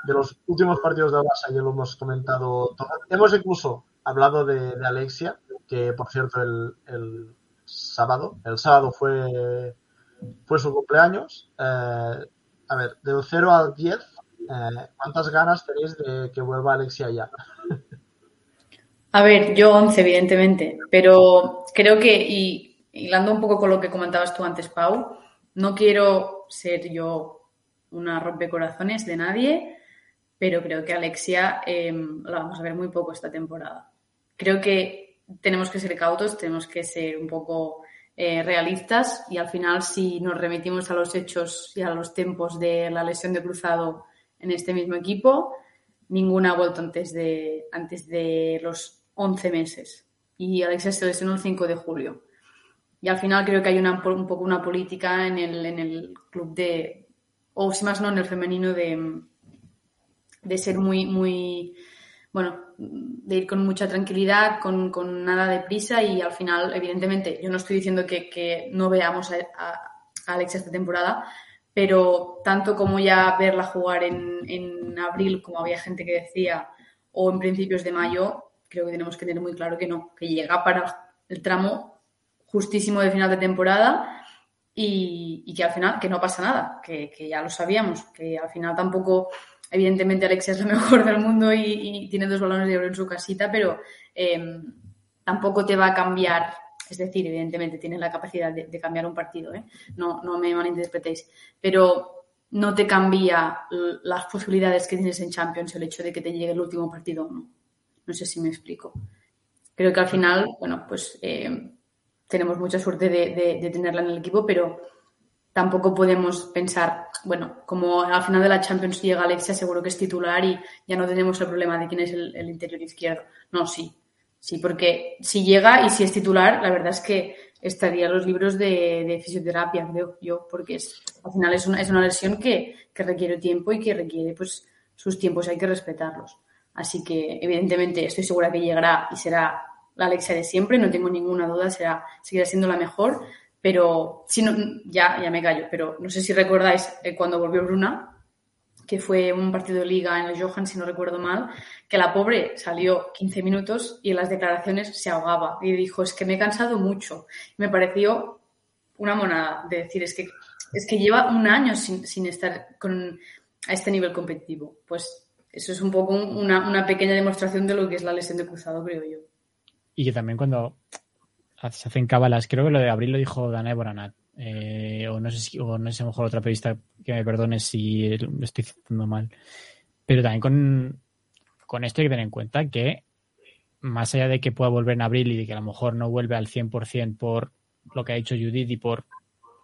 S3: de los últimos partidos de Barça ya lo hemos comentado todo. Hemos incluso hablado de, de Alexia, que por cierto el, el sábado, el sábado fue, fue su cumpleaños. Eh, a ver, del 0 al 10, eh, ¿cuántas ganas tenéis de que vuelva Alexia ya?
S5: A ver, yo 11, evidentemente, pero creo que, y hilando un poco con lo que comentabas tú antes, Pau, no quiero ser yo una rompecorazones de nadie, pero creo que Alexia eh, la vamos a ver muy poco esta temporada. creo que tenemos que ser cautos, tenemos que ser un poco eh, realistas y al final si nos remitimos a los hechos y a los tiempos de la lesión de cruzado en este mismo equipo, ninguna ha vuelto antes de, antes de los 11 meses y Alexia se lesionó el 5 de julio. Y al final creo que hay una, un poco una política en el, en el club de, o si más no, en el femenino de, de ser muy, muy, bueno, de ir con mucha tranquilidad, con, con, nada de prisa y al final, evidentemente, yo no estoy diciendo que, que no veamos a, a, Alexia esta temporada, pero tanto como ya verla jugar en, en abril, como había gente que decía, o en principios de mayo, creo que tenemos que tener muy claro que no, que llega para el tramo justísimo de final de temporada y, y que al final que no pasa nada, que, que, ya lo sabíamos, que al final tampoco, evidentemente Alexia es la mejor del mundo y, tiene dos balones de oro en su casita, pero eh, tampoco te va a cambiar, es decir, evidentemente tiene la capacidad de, cambiar un partido, ¿eh? no, no me malinterpretéis, pero no te cambia las posibilidades que tienes en Champions el hecho de que te llegue el último partido no. No sé si me explico. Creo que al final, bueno, pues eh, tenemos mucha suerte de, tenerla en el equipo, pero tampoco podemos pensar, bueno, como al final de la Champions llega Alexia, seguro que es titular y ya no tenemos el problema de quién es el, interior izquierdo. No, sí, sí, porque si llega y si es titular, la verdad es que estaría en los libros de, fisioterapia, creo yo, porque al final es una, es una lesión que, que, requiere tiempo y que requiere pues sus tiempos, hay que respetarlos. Así que, evidentemente, estoy segura que llegará y será la Alexia de siempre, no tengo ninguna duda, será, seguirá siendo la mejor, pero si no, ya, ya me callo, pero no sé si recordáis eh, cuando volvió Bruna, que fue un partido de liga en el Johan, si no recuerdo mal, que la pobre salió 15 minutos y en las declaraciones se ahogaba y dijo, es que me he cansado mucho. Me pareció una monada de decir, es que, es que lleva un año sin, sin estar con, a este nivel competitivo. Pues eso es un poco una, una, pequeña demostración de lo que es la lesión de cruzado, creo yo.
S4: Y que también cuando se hacen cábalas, creo que lo de abril lo dijo Dana Boranat, eh, o no sé si, o no sé, a lo mejor otra periodista que me perdone si me estoy citando mal, pero también con, con esto hay que tener en cuenta que más allá de que pueda volver en abril y de que a lo mejor no vuelve al 100% por lo que ha dicho Judith y por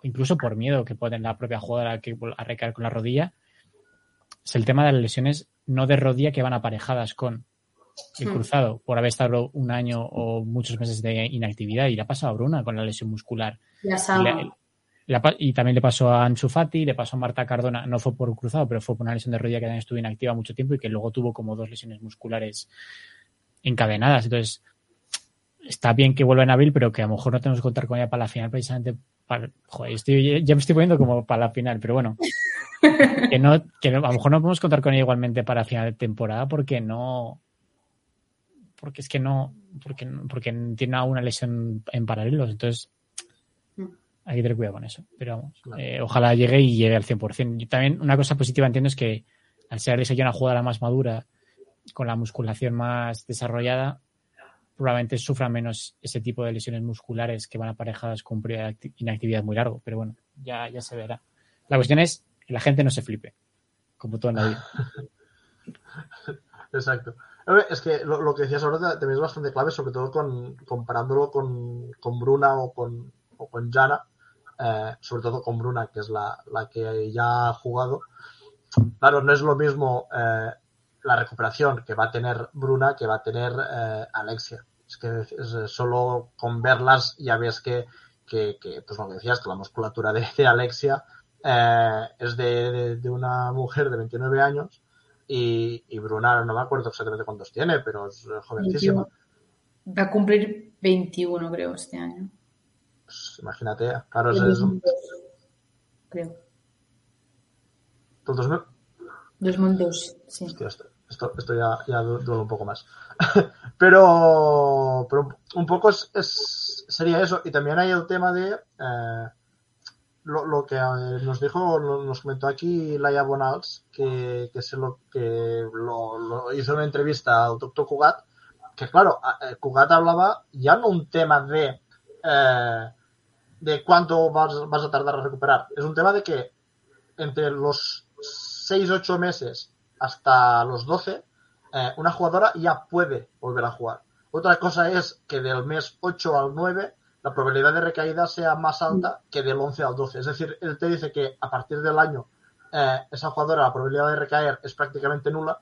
S4: incluso por miedo que puede tener la propia jugadora que a recaer con la rodilla, es el tema de las lesiones no de rodilla que van aparejadas con el cruzado por haber estado un año o muchos meses de inactividad y le ha pasado a Bruna con la lesión muscular.
S5: La
S4: la, y, también le pasó a Ansu Fati, le pasó a Marta Cardona, no fue por un cruzado, pero fue por una lesión de rodilla que también estuvo inactiva mucho tiempo y que luego tuvo como dos lesiones musculares encadenadas. Entonces, está bien que vuelva en abril, pero que a lo mejor no tenemos que contar con ella para la final precisamente para, joder, estoy, ya me estoy poniendo como para la final, pero bueno, que no, que a lo mejor no podemos contar con ella igualmente para final de temporada porque no, porque es que no, porque, porque tiene una lesión en paralelos, entonces hay que tener cuidado con eso. Pero vamos, claro. eh, ojalá llegue y llegue al 100%. Y también una cosa positiva entiendo es que al ser esa ya una jugadora más madura, con la musculación más desarrollada, probablemente sufra menos ese tipo de lesiones musculares que van aparejadas con un periodo de inactividad muy largo. Pero bueno, ya, ya se verá. La cuestión es que la gente no se flipe, como todo en la vida.
S3: Exacto. Es que lo, que decías ahora también es bastante clave, sobre todo con, comparándolo con, con Bruna o con, o con Jana, eh, sobre todo con Bruna, que es la, la, que ya ha jugado. Claro, no es lo mismo eh, la recuperación que va a tener Bruna que va a tener eh, Alexia. Es que es, solo con verlas ya ves que, que, pues lo que decías, que la musculatura de, Alexia eh, es de, de, de, una mujer de 29 años y, y, Bruna no me acuerdo exactamente cuántos tiene, pero es jovencísima.
S5: Va a cumplir 21 creo este año.
S3: Pues imagínate, claro, es, es un...
S5: Creo.
S3: ¿Todo 2000?
S5: 2002, sí.
S3: Hostia, esto, esto, esto ya, ya, duele un poco más. pero, pero un poco es, es, sería eso. Y también hay el tema de eh, lo, lo, que nos dijo, nos comentó aquí Laia Bonals, que, que, se lo, que lo, lo hizo una entrevista al doctor Cugat, que claro, Cugat hablaba ya no un tema de, eh, de cuánto vas, vas a tardar a recuperar, es un tema de que entre los 6-8 meses hasta los 12, eh, una jugadora ya puede volver a jugar. Otra cosa es que del mes 8 al 9 la probabilidad de recaída sea más alta que del 11 al 12. Es decir, él te dice que a partir del año eh, esa jugadora la probabilidad de recaer es prácticamente nula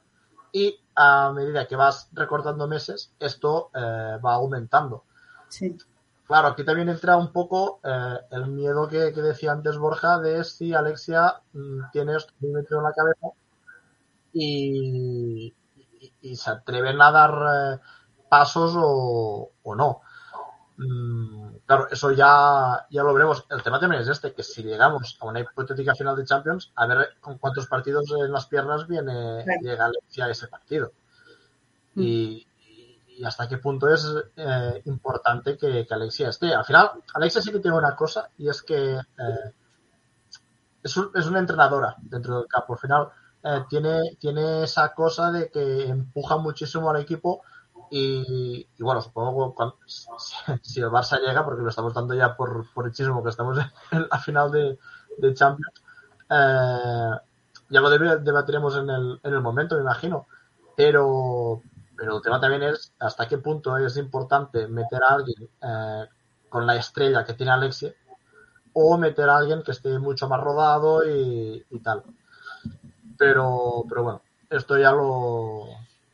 S3: y a medida que vas recortando meses esto eh, va aumentando.
S5: Sí.
S3: Claro, aquí también entra un poco eh, el miedo que, que decía antes Borja de si Alexia mm, tiene esto muy metido en la cabeza y, y- y se atreven a dar eh, pasos o, o no. Mm, claro, eso ya, ya lo veremos. El tema también es este, que si llegamos a una hipotética final de Champions, a ver con cuántos partidos en las piernas viene
S5: Claro.
S3: llega Alexia a ese partido. Y, y hasta qué punto es eh, importante que, que Alexia esté. Al final, Alexia sí que tiene una cosa y es que eh, es, un- es una entrenadora dentro del campo. Al final, eh, tiene, tiene esa cosa de que empuja muchísimo al equipo y, bueno, supongo cuando- si, el Barça llega, porque lo estamos dando ya por, por hechismo, que estamos en la final de, de Champions, eh, ya lo debatiremos en el, en el momento, me imagino. Pero, pero el tema también es hasta qué punto es importante meter a alguien eh, con la estrella que tiene Alexia o meter a alguien que esté mucho más rodado y, y tal. Pero, pero bueno, esto ya lo,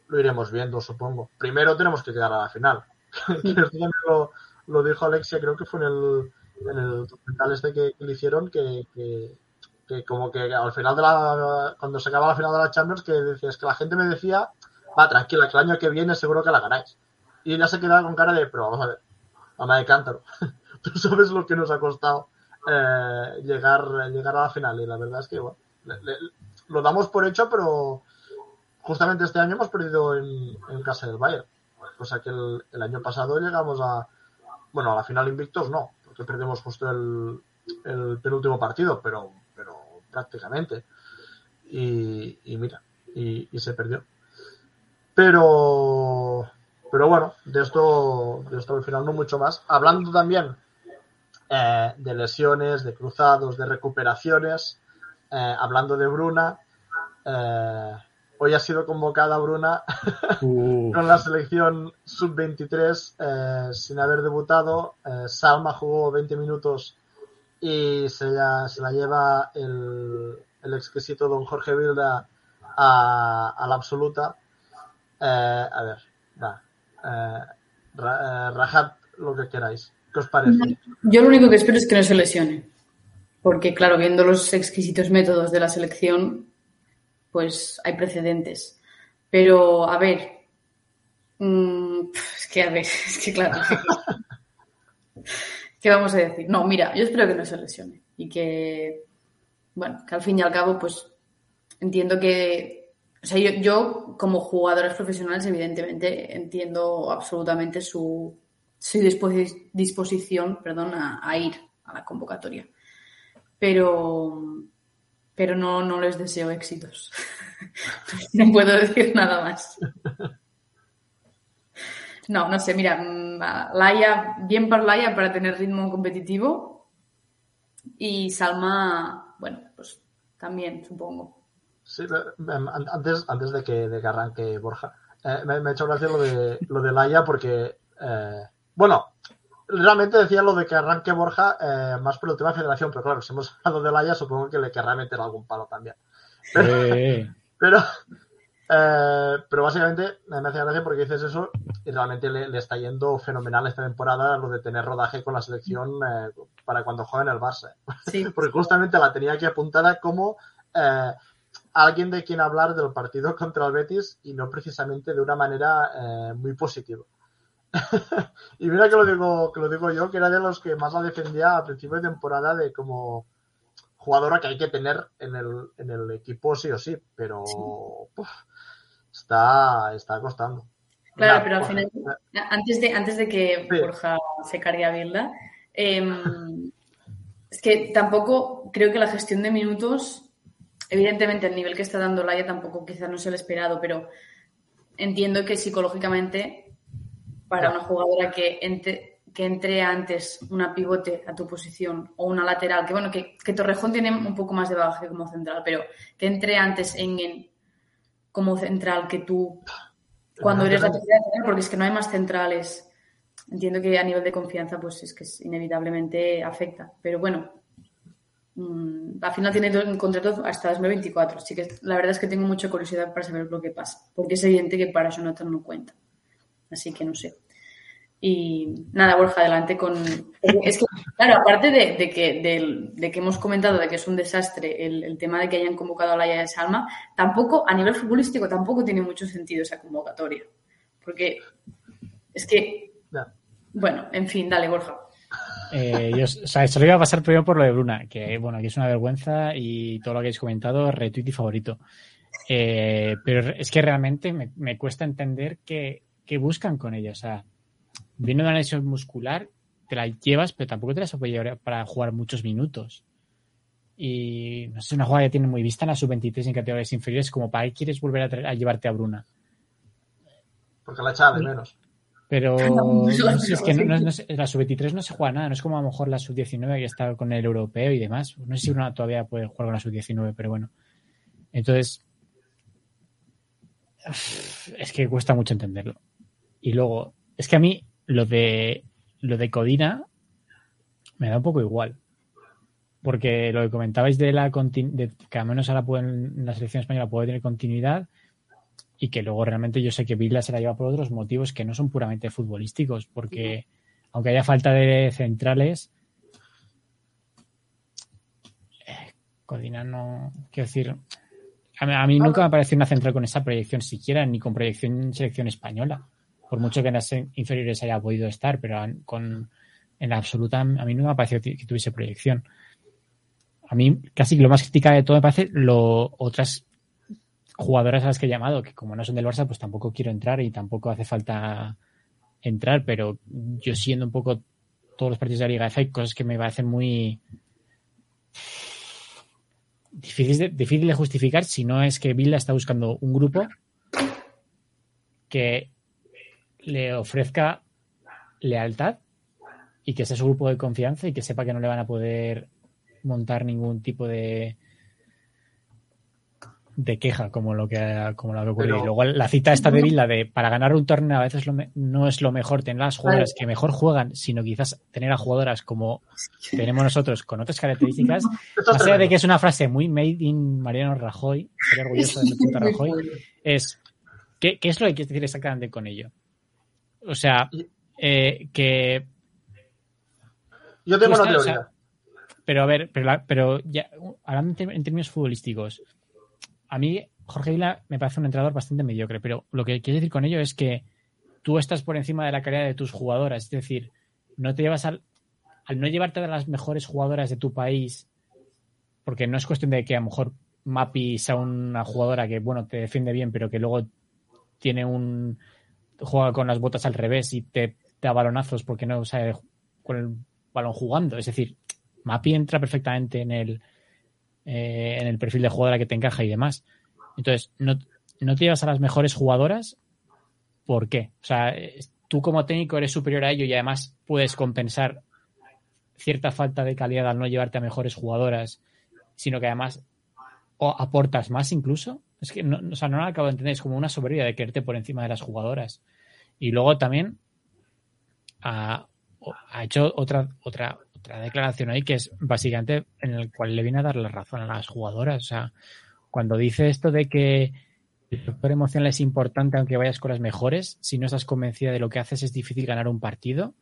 S3: lo iremos viendo, supongo. Primero tenemos que llegar a la final. Lo, lo dijo Alexia, creo que fue en el, en el documental este que, que le hicieron, que, que, que como que al final de la, cuando se acaba la final de la Champions, que decía, es que la gente me decía, va, tranquila, que el año que viene seguro que la ganáis. Y ella se quedaba con cara de, pero vamos a ver, mamá de cántaro, tú sabes lo que nos ha costado eh, llegar, llegar a la final. Y la verdad es que, bueno, le- le- lo damos por hecho, pero justamente este año hemos perdido en, casa del Bayern. Cosa que el, año pasado llegamos a, bueno, a la final invictos no, porque perdimos justo el, el penúltimo partido, pero, pero prácticamente. Y, y mira, y, y se perdió. Pero, pero bueno, de esto, de esto al final no mucho más. Hablando también eh, de lesiones, de cruzados, de recuperaciones, eh, hablando de Bruna, eh, hoy ha sido convocada Bruna con la selección sub-23 eh, sin haber debutado. Eh, Salma jugó 20 minutos y se la, se la lleva el, el exquisito don Jorge Vilda a, a la absoluta. Eh, a ver, va. Eh, ra- eh, rajad lo que queráis. ¿Qué os parece?
S5: Yo lo único que espero es que no se lesione. Porque, claro, viendo los exquisitos métodos de la selección, pues hay precedentes. Pero, a ver. mm, es que, a ver, es que, claro. ¿Qué vamos a decir? No, mira, yo espero que no se lesione. Y que, bueno, que al fin y al cabo, pues entiendo que. O sea, yo, yo como jugadores profesionales, evidentemente, entiendo absolutamente su, su disposi- disposición perdón, a ir a la convocatoria. Pero, pero no, no les deseo éxitos. no puedo decir nada más. No, no sé, mira, mm, Laia, bien para Laia para tener ritmo competitivo y Salma, bueno, pues también, supongo.
S3: Sí, antes, antes de que, de que arranque Borja, eh, me, me ha hecho gracia lo de, lo de Laia porque, eh, bueno, realmente decía lo de que arranque Borja eh, más por el tema de federación, pero claro, si hemos hablado de Laia, supongo que le querrá meter algún palo también.
S4: eh,
S3: Pero, eh, pero básicamente me hace gracia porque dices eso y realmente le, le está yendo fenomenal esta temporada lo de tener rodaje con la selección eh, para cuando juegue en el Barça.
S5: Sí,
S3: Porque justamente la tenía aquí apuntada como eh, alguien de quien hablar del partido contra el Betis y no precisamente de una manera eh, muy positiva. y mira que lo digo que lo digo yo, que era de los que más la defendía a principio de temporada de como jugadora que hay que tener en el, en el equipo sí o sí, pero uf, está, está costando.
S5: Claro, pero al final, antes de, antes de que
S3: Sí.
S5: Borja se cargue a Bilda, em, es que tampoco creo que la gestión de minutos, evidentemente el nivel que está dando Laia tampoco quizás no es el esperado, pero entiendo que psicológicamente para una jugadora que entre, que entre antes una pivote a tu posición o una lateral, que bueno, que, que Torrejón tiene un poco más de bagaje como central, pero que entre antes en, en como central que tú cuando eres la tercera central, porque es que no hay más centrales. Entiendo que a nivel de confianza, pues es que es- inevitablemente afecta. Pero bueno, mm, al final tiene un contrato hasta 2024. Así que la verdad es que tengo mucha curiosidad para saber lo que pasa. Porque es evidente que para Jonathan no cuenta. Así que no sé. Y nada, Borja, adelante con. Es que, claro, aparte de, de que, de que hemos comentado de que es un desastre el, el tema de que hayan convocado a Laia de Salma, tampoco, a nivel futbolístico, tampoco tiene mucho sentido esa convocatoria. Porque es que. Bueno, en fin, dale, Borja.
S4: Eh, yo, o sea, solo iba a pasar primero por lo de Bruna, que bueno, que es una vergüenza y todo lo que habéis comentado, retweet y favorito. Eh, pero es que realmente me, me cuesta entender qué, qué buscan con ella. O sea, viene de una lesión muscular, te la llevas, pero tampoco te la a llevar para jugar muchos minutos. Y no sé, una jugada que tiene muy vista en la sub-23 en categorías inferiores, como para qué quieres volver a, llevarte a Bruna.
S3: Porque la echaba de menos.
S4: Pero
S5: No,
S4: es que
S5: sé.
S4: no- no- no sé, la sub-23 no se juega nada, no es como a lo mejor la sub-19 que está con el europeo y demás. No sé si uno todavía puede jugar con la sub-19, pero bueno. Entonces, es que cuesta mucho entenderlo. Y luego, es que a mí lo de lo de Codina me da un poco igual. Porque lo que comentabais de la de que al menos ahora pueden, en la selección española puede tener continuidad y que luego realmente yo sé que Vila se la lleva por otros motivos que no son puramente futbolísticos, porque aunque haya falta de centrales, eh, Codina no, quiero decir, a mí, a mí nunca me ha parecido una central con esa proyección siquiera, ni con proyección en selección española, por mucho que en las inferiores haya podido estar, pero con, en la absoluta a mí nunca me ha parecido que tuviese proyección. A mí casi lo más criticable de todo me parece lo otras jugadoras a las que he llamado, que como no son del Barça, pues tampoco quiero entrar y tampoco hace falta entrar, pero yo siendo un poco todos los partidos de la Liga F hay cosas que me parecen muy difíciles de, difícil de justificar si no es que Bilda está buscando un grupo que le ofrezca lealtad y que sea su grupo de confianza y que sepa que no le van a poder montar ningún tipo de de queja como lo que como lo que ocurrió.
S3: Pero-
S4: Y luego la cita esta de Villa de para ganar un torneo a veces lo me- no es lo mejor tener las jugadoras que mejor juegan, sino quizás tener a jugadoras como tenemos nosotros con otras características. Más allá de que es una frase muy made in Mariano Rajoy, estoy orgulloso de mi Rajoy, es ¿qué, qué es lo que quieres decir exactamente con ello? O sea, eh, que
S3: Yo tengo una
S4: o
S3: teoría.
S4: sea, pero a ver, pero, la- pero ya, hablando en términos futbolísticos, a mí Jorge Vila me parece un entrenador bastante mediocre, pero lo que quiero decir con ello es que tú estás por encima de la calidad de tus jugadoras, es decir, no te llevas al, al no llevarte a las mejores jugadoras de tu país, porque no es cuestión de que a lo mejor Mapi sea una jugadora que, bueno, te defiende bien, pero que luego tiene un juega con las botas al revés y te da balonazos porque no sabe con el balón jugando. Es decir, Mapi entra perfectamente en el, eh, en el perfil de jugadora que te encaja y demás. Entonces, no, no te llevas a las mejores jugadoras. ¿Por qué? O sea, tú como técnico eres superior a ello y además puedes compensar cierta falta de calidad al no llevarte a mejores jugadoras, sino que además o aportas más incluso. Es que no, o sea, no lo acabo de entender, es como una soberbia de quererte por encima de las jugadoras. Y luego también ha, hecho otra, otra, otra declaración ahí que es básicamente en el cual le viene a dar la razón a las jugadoras. O sea, cuando dice esto de que el factor emocional es importante aunque vayas con las mejores, si no estás convencida de lo que haces es difícil ganar un partido,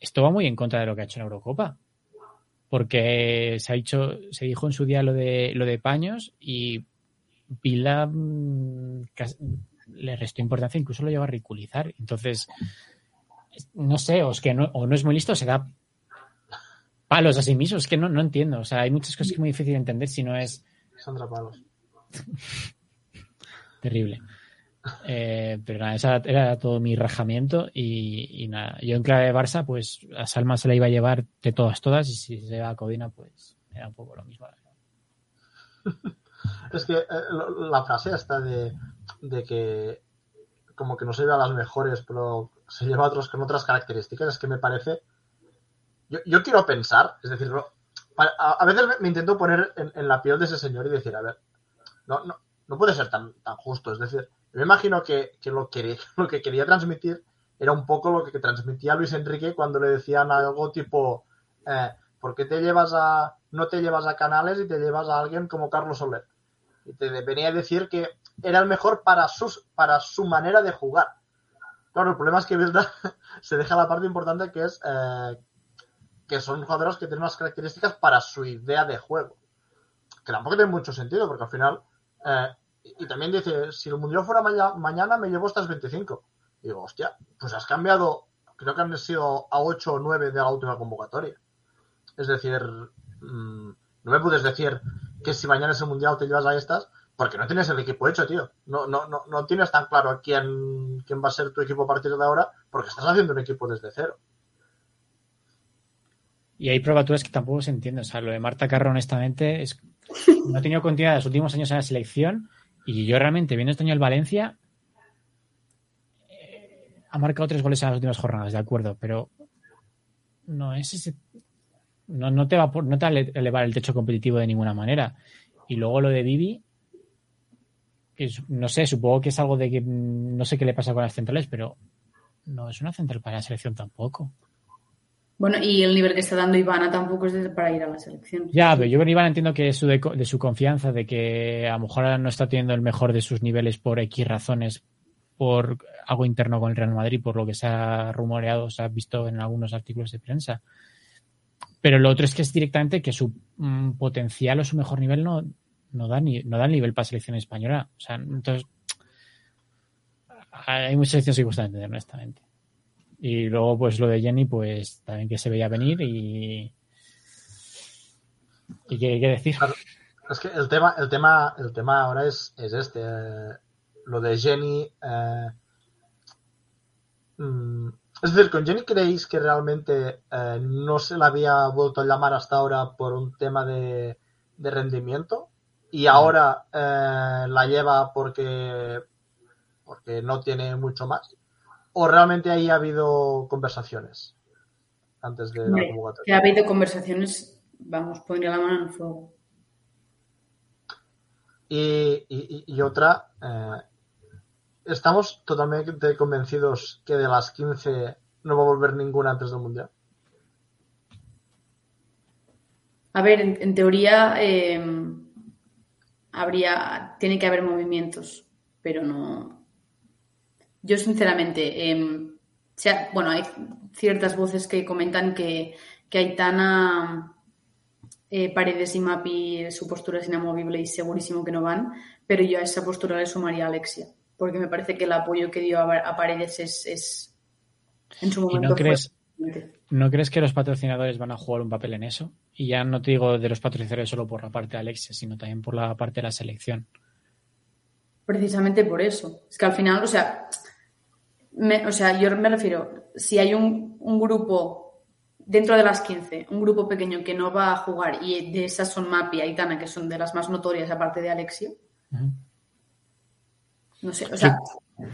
S4: esto va muy en contra de lo que ha hecho en Eurocopa. Porque se ha dicho, se dijo en su día lo de lo de paños y Vila mm, le restó importancia, incluso lo lleva a ridiculizar. Entonces, es- no sé, o es que no, o no es muy listo, o se da palos a sí mismo, es que no, no entiendo. O sea, hay muchas cosas que es muy difícil de entender si no es
S3: Sandra Palos.
S4: terrible. Eh, pero nada, esa era todo mi rajamiento y, y nada, yo en clave de Barça, pues a Salma se la iba a llevar de todas, todas y si se va a Codina, pues era un poco lo mismo.
S3: Es que eh, la frase esta de, de que como que no se lleva a las mejores, pero se lleva a otros con otras características, es que me parece... Yo, yo quiero pensar, es decir, a, a veces me, intento poner en, en la piel de ese señor y decir, a ver, no, no, no puede ser tan, tan justo, es decir, Me imagino que, que lo, que lo que quería transmitir era un poco lo que transmitía Luis Enrique cuando le decían algo tipo, eh, ¿por qué te llevas a, no te llevas a Canales y te llevas a alguien como Carlos Soler? Y te venía a decir que era el mejor para, sus, para su manera de jugar. Claro, el problema es que Vilda se deja la parte importante que es eh, que son jugadores que tienen unas características para su idea de juego. Que tampoco tiene mucho sentido, porque al final. Eh, y también dice: si el mundial fuera mañana, me llevo estas 25. Y digo, hostia, pues has cambiado. Creo que han sido a 8 o 9 de la última convocatoria. Es decir, mmm, no me puedes decir que si mañana es el mundial te llevas a estas, porque no tienes el equipo hecho, tío. No, no, no, no tienes tan claro quién, quién va a ser tu equipo a partir de ahora, porque estás haciendo un equipo desde cero.
S4: Y hay probaturas que tampoco se entienden. O sea, lo de Marta Carro, honestamente, es... no ha tenido continuidad en los últimos años en la selección. Y yo realmente, viendo este año el Valencia, eh, ha marcado tres goles en las últimas jornadas, de acuerdo, pero no es ese. No, no te va por, no te va a elevar el techo competitivo de ninguna manera. Y luego lo de Bibi, no sé, supongo que es algo de que no sé qué le pasa con las centrales, pero no es una central para la selección tampoco.
S5: Bueno, y el nivel que está dando Ivana tampoco es para ir a la selección.
S4: Ya, pero yo con Ivana entiendo que es de, de, su confianza, de que a lo mejor no está teniendo el mejor de sus niveles por X razones, por algo interno con el Real Madrid, por lo que se ha rumoreado, se ha visto en algunos artículos de prensa. Pero lo otro es que es directamente que su mm, potencial o su mejor nivel no, no, da ni, no da nivel para selección española. O sea, entonces hay muchas selecciones que cuesta entender, honestamente. Y luego, pues lo de Jenny, pues también que se veía venir y. ¿Y qué, qué decir?
S3: Es que el tema, el tema, el tema ahora es, es este. Eh, lo de Jenny. Eh, mm, es decir, ¿con Jenny creéis que realmente eh, no se la había vuelto a llamar hasta ahora por un tema de, de rendimiento? Y ahora eh, la lleva porque, porque no tiene mucho más. ¿O realmente ahí ha habido conversaciones antes de la convocatoria?
S5: Que ha habido conversaciones, vamos, pondría la mano en el fuego.
S3: Y, y, y otra, eh, ¿estamos totalmente convencidos que de las 15 no va a volver ninguna antes del Mundial?
S5: A ver, en, teoría eh, habría, tiene que haber movimientos, pero no, yo, sinceramente, sea, bueno, hay ciertas voces que comentan que, que Aitana, eh, Paredes y Mapi, su postura es inamovible y segurísimo que no van, pero yo a esa postura le sumaría a Alexia, porque me parece que el apoyo que dio a, Paredes es, es, en su momento.
S4: ¿Y no crees, ¿No crees que los patrocinadores van a jugar un papel en eso? Y ya no te digo de los patrocinadores solo por la parte de Alexia, sino también por la parte de la selección.
S5: Precisamente por eso. Es que al final, o sea, me, o sea, yo me refiero, si hay un, un, grupo dentro de las 15, un grupo pequeño que no va a jugar y de esas son Mapi y Aitana, que son de las más notorias aparte de Alexio, uh -huh. No sé, o sea, sí.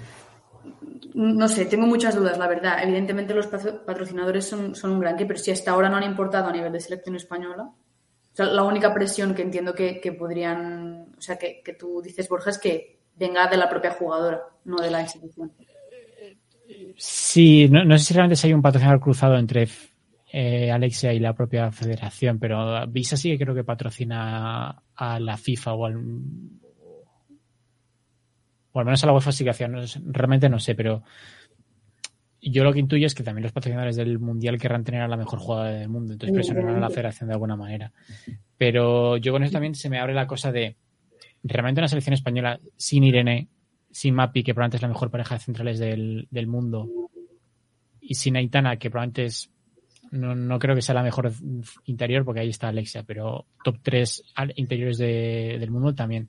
S5: no sé, tengo muchas dudas, la verdad. Evidentemente los patrocinadores son, son un gran que, pero si hasta ahora no han importado a nivel de selección española, o sea, la única presión que entiendo que, que podrían, o sea, que, que tú dices, Borja, es que venga de la propia jugadora, no de la institución.
S4: Sí, no, no, sé si realmente si hay un patrocinador cruzado entre eh, Alexia y la propia federación, pero Visa sí que creo que patrocina a la FIFA o al. O al menos a la UEFA sí que hacía. No, realmente no sé, pero yo lo que intuyo es que también los patrocinadores del Mundial querrán tener a la mejor jugadora del mundo, entonces presionarán a la federación de alguna manera. Pero yo con eso también se me abre la cosa de realmente una selección española sin Irene sin Mapi, que probablemente es la mejor pareja de centrales del, del mundo, y sin Aitana, que probablemente es, no, no, creo que sea la mejor interior, porque ahí está Alexia, pero top 3 interiores de, del mundo también.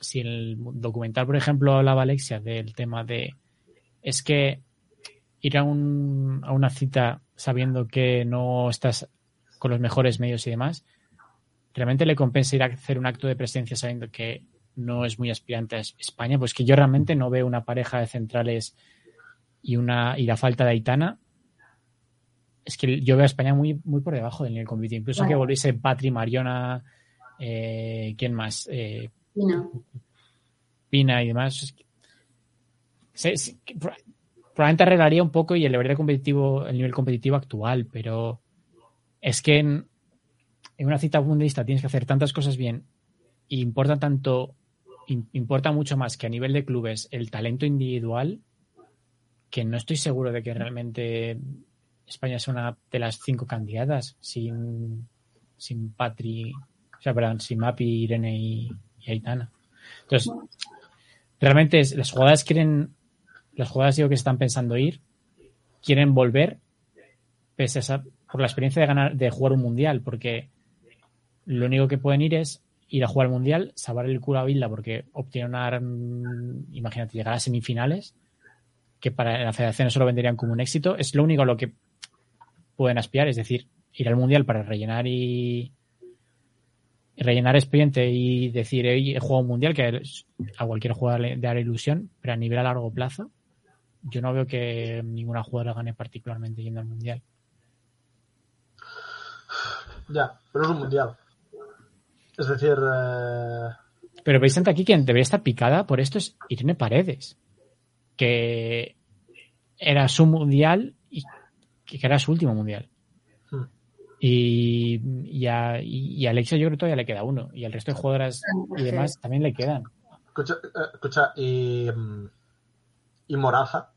S4: Si el documental, por ejemplo, hablaba Alexia del tema de, es que ir a, un, a una cita sabiendo que no estás con los mejores medios y demás, realmente le compensa ir a hacer un acto de presencia sabiendo que no es muy aspirante a España, pues que yo realmente no veo una pareja de centrales y una y la falta de Aitana. Es que yo veo a España muy, muy por debajo del nivel competitivo. Incluso que volviese Patri, Mariona, eh, ¿quién más? Eh,
S5: Pina.
S4: Y demás. se- probablemente arreglaría un poco y elevaría competitivo, el nivel competitivo actual, pero es que en, una cita mundialista tienes que hacer tantas cosas bien y importa tanto, im- importa mucho más que a nivel de clubes el talento individual, que no estoy seguro de que realmente España sea una de las cinco candidatas sin, sin Patri, o sea, perdón, sin Mapi, Irene y, y Aitana. Entonces, realmente es- las jugadoras quieren, las jugadoras digo que están pensando ir, quieren volver, pese a esa- por la experiencia de ganar, de jugar un mundial, porque lo único que pueden ir es ir a jugar el mundial, salvar el culo a Bilda porque gran- imagínate, llegar a semifinales, que para la federación eso lo venderían como un éxito, es lo único a lo que pueden aspirar, es decir, ir al mundial para rellenar y rellenar expediente y decir, "Oye, he jugado un mundial que a cualquier jugador le dará ilusión, pero a nivel a largo plazo, yo no veo que ninguna jugadora gane particularmente yendo al mundial.
S3: Ya, pero es un mundial. Es decir, eh,
S4: Pero veis ante aquí quien debería estar picada por esto es Irene Paredes, que era su mundial y que era su último mundial. Y, y, a, y a Alexia yo creo que todavía le queda uno. Y al resto de jugadoras y demás también le quedan.
S3: escucha, eh, escucha, y, y Moraza.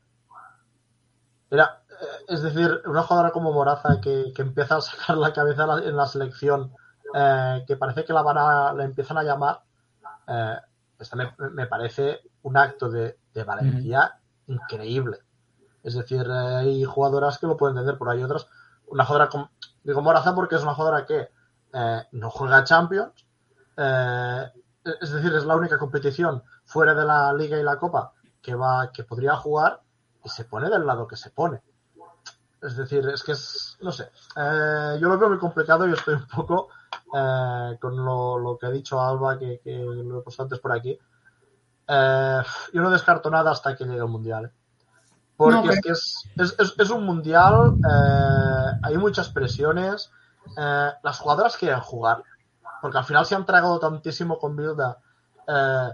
S3: Era, eh, es decir, una jugadora como Moraza que, que empieza a sacar la cabeza en la, selección, eh, que parece que la van a, la empiezan a llamar, eh, esta me, me parece un acto de, de valentía increíble. Es decir, hay jugadoras que lo pueden entender, pero hay otras. Una jugadora como. Digo Moraza porque es una jugadora que eh, no juega Champions. eh, es decir, es la única competición fuera de la Liga y la Copa que va que podría jugar y se pone del lado que se pone. Es decir, es que es. No sé. eh, yo lo veo muy complicado y estoy un poco eh, con lo, que ha dicho Alba, que, lo he puesto antes por aquí. Eh, yo no descarto nada hasta que llegue el Mundial. Porque
S5: No, pero-
S3: es es, es, un Mundial, eh, hay muchas presiones, eh, las jugadoras quieren jugar, porque al final se han tragado tantísimo con Bilda. eh,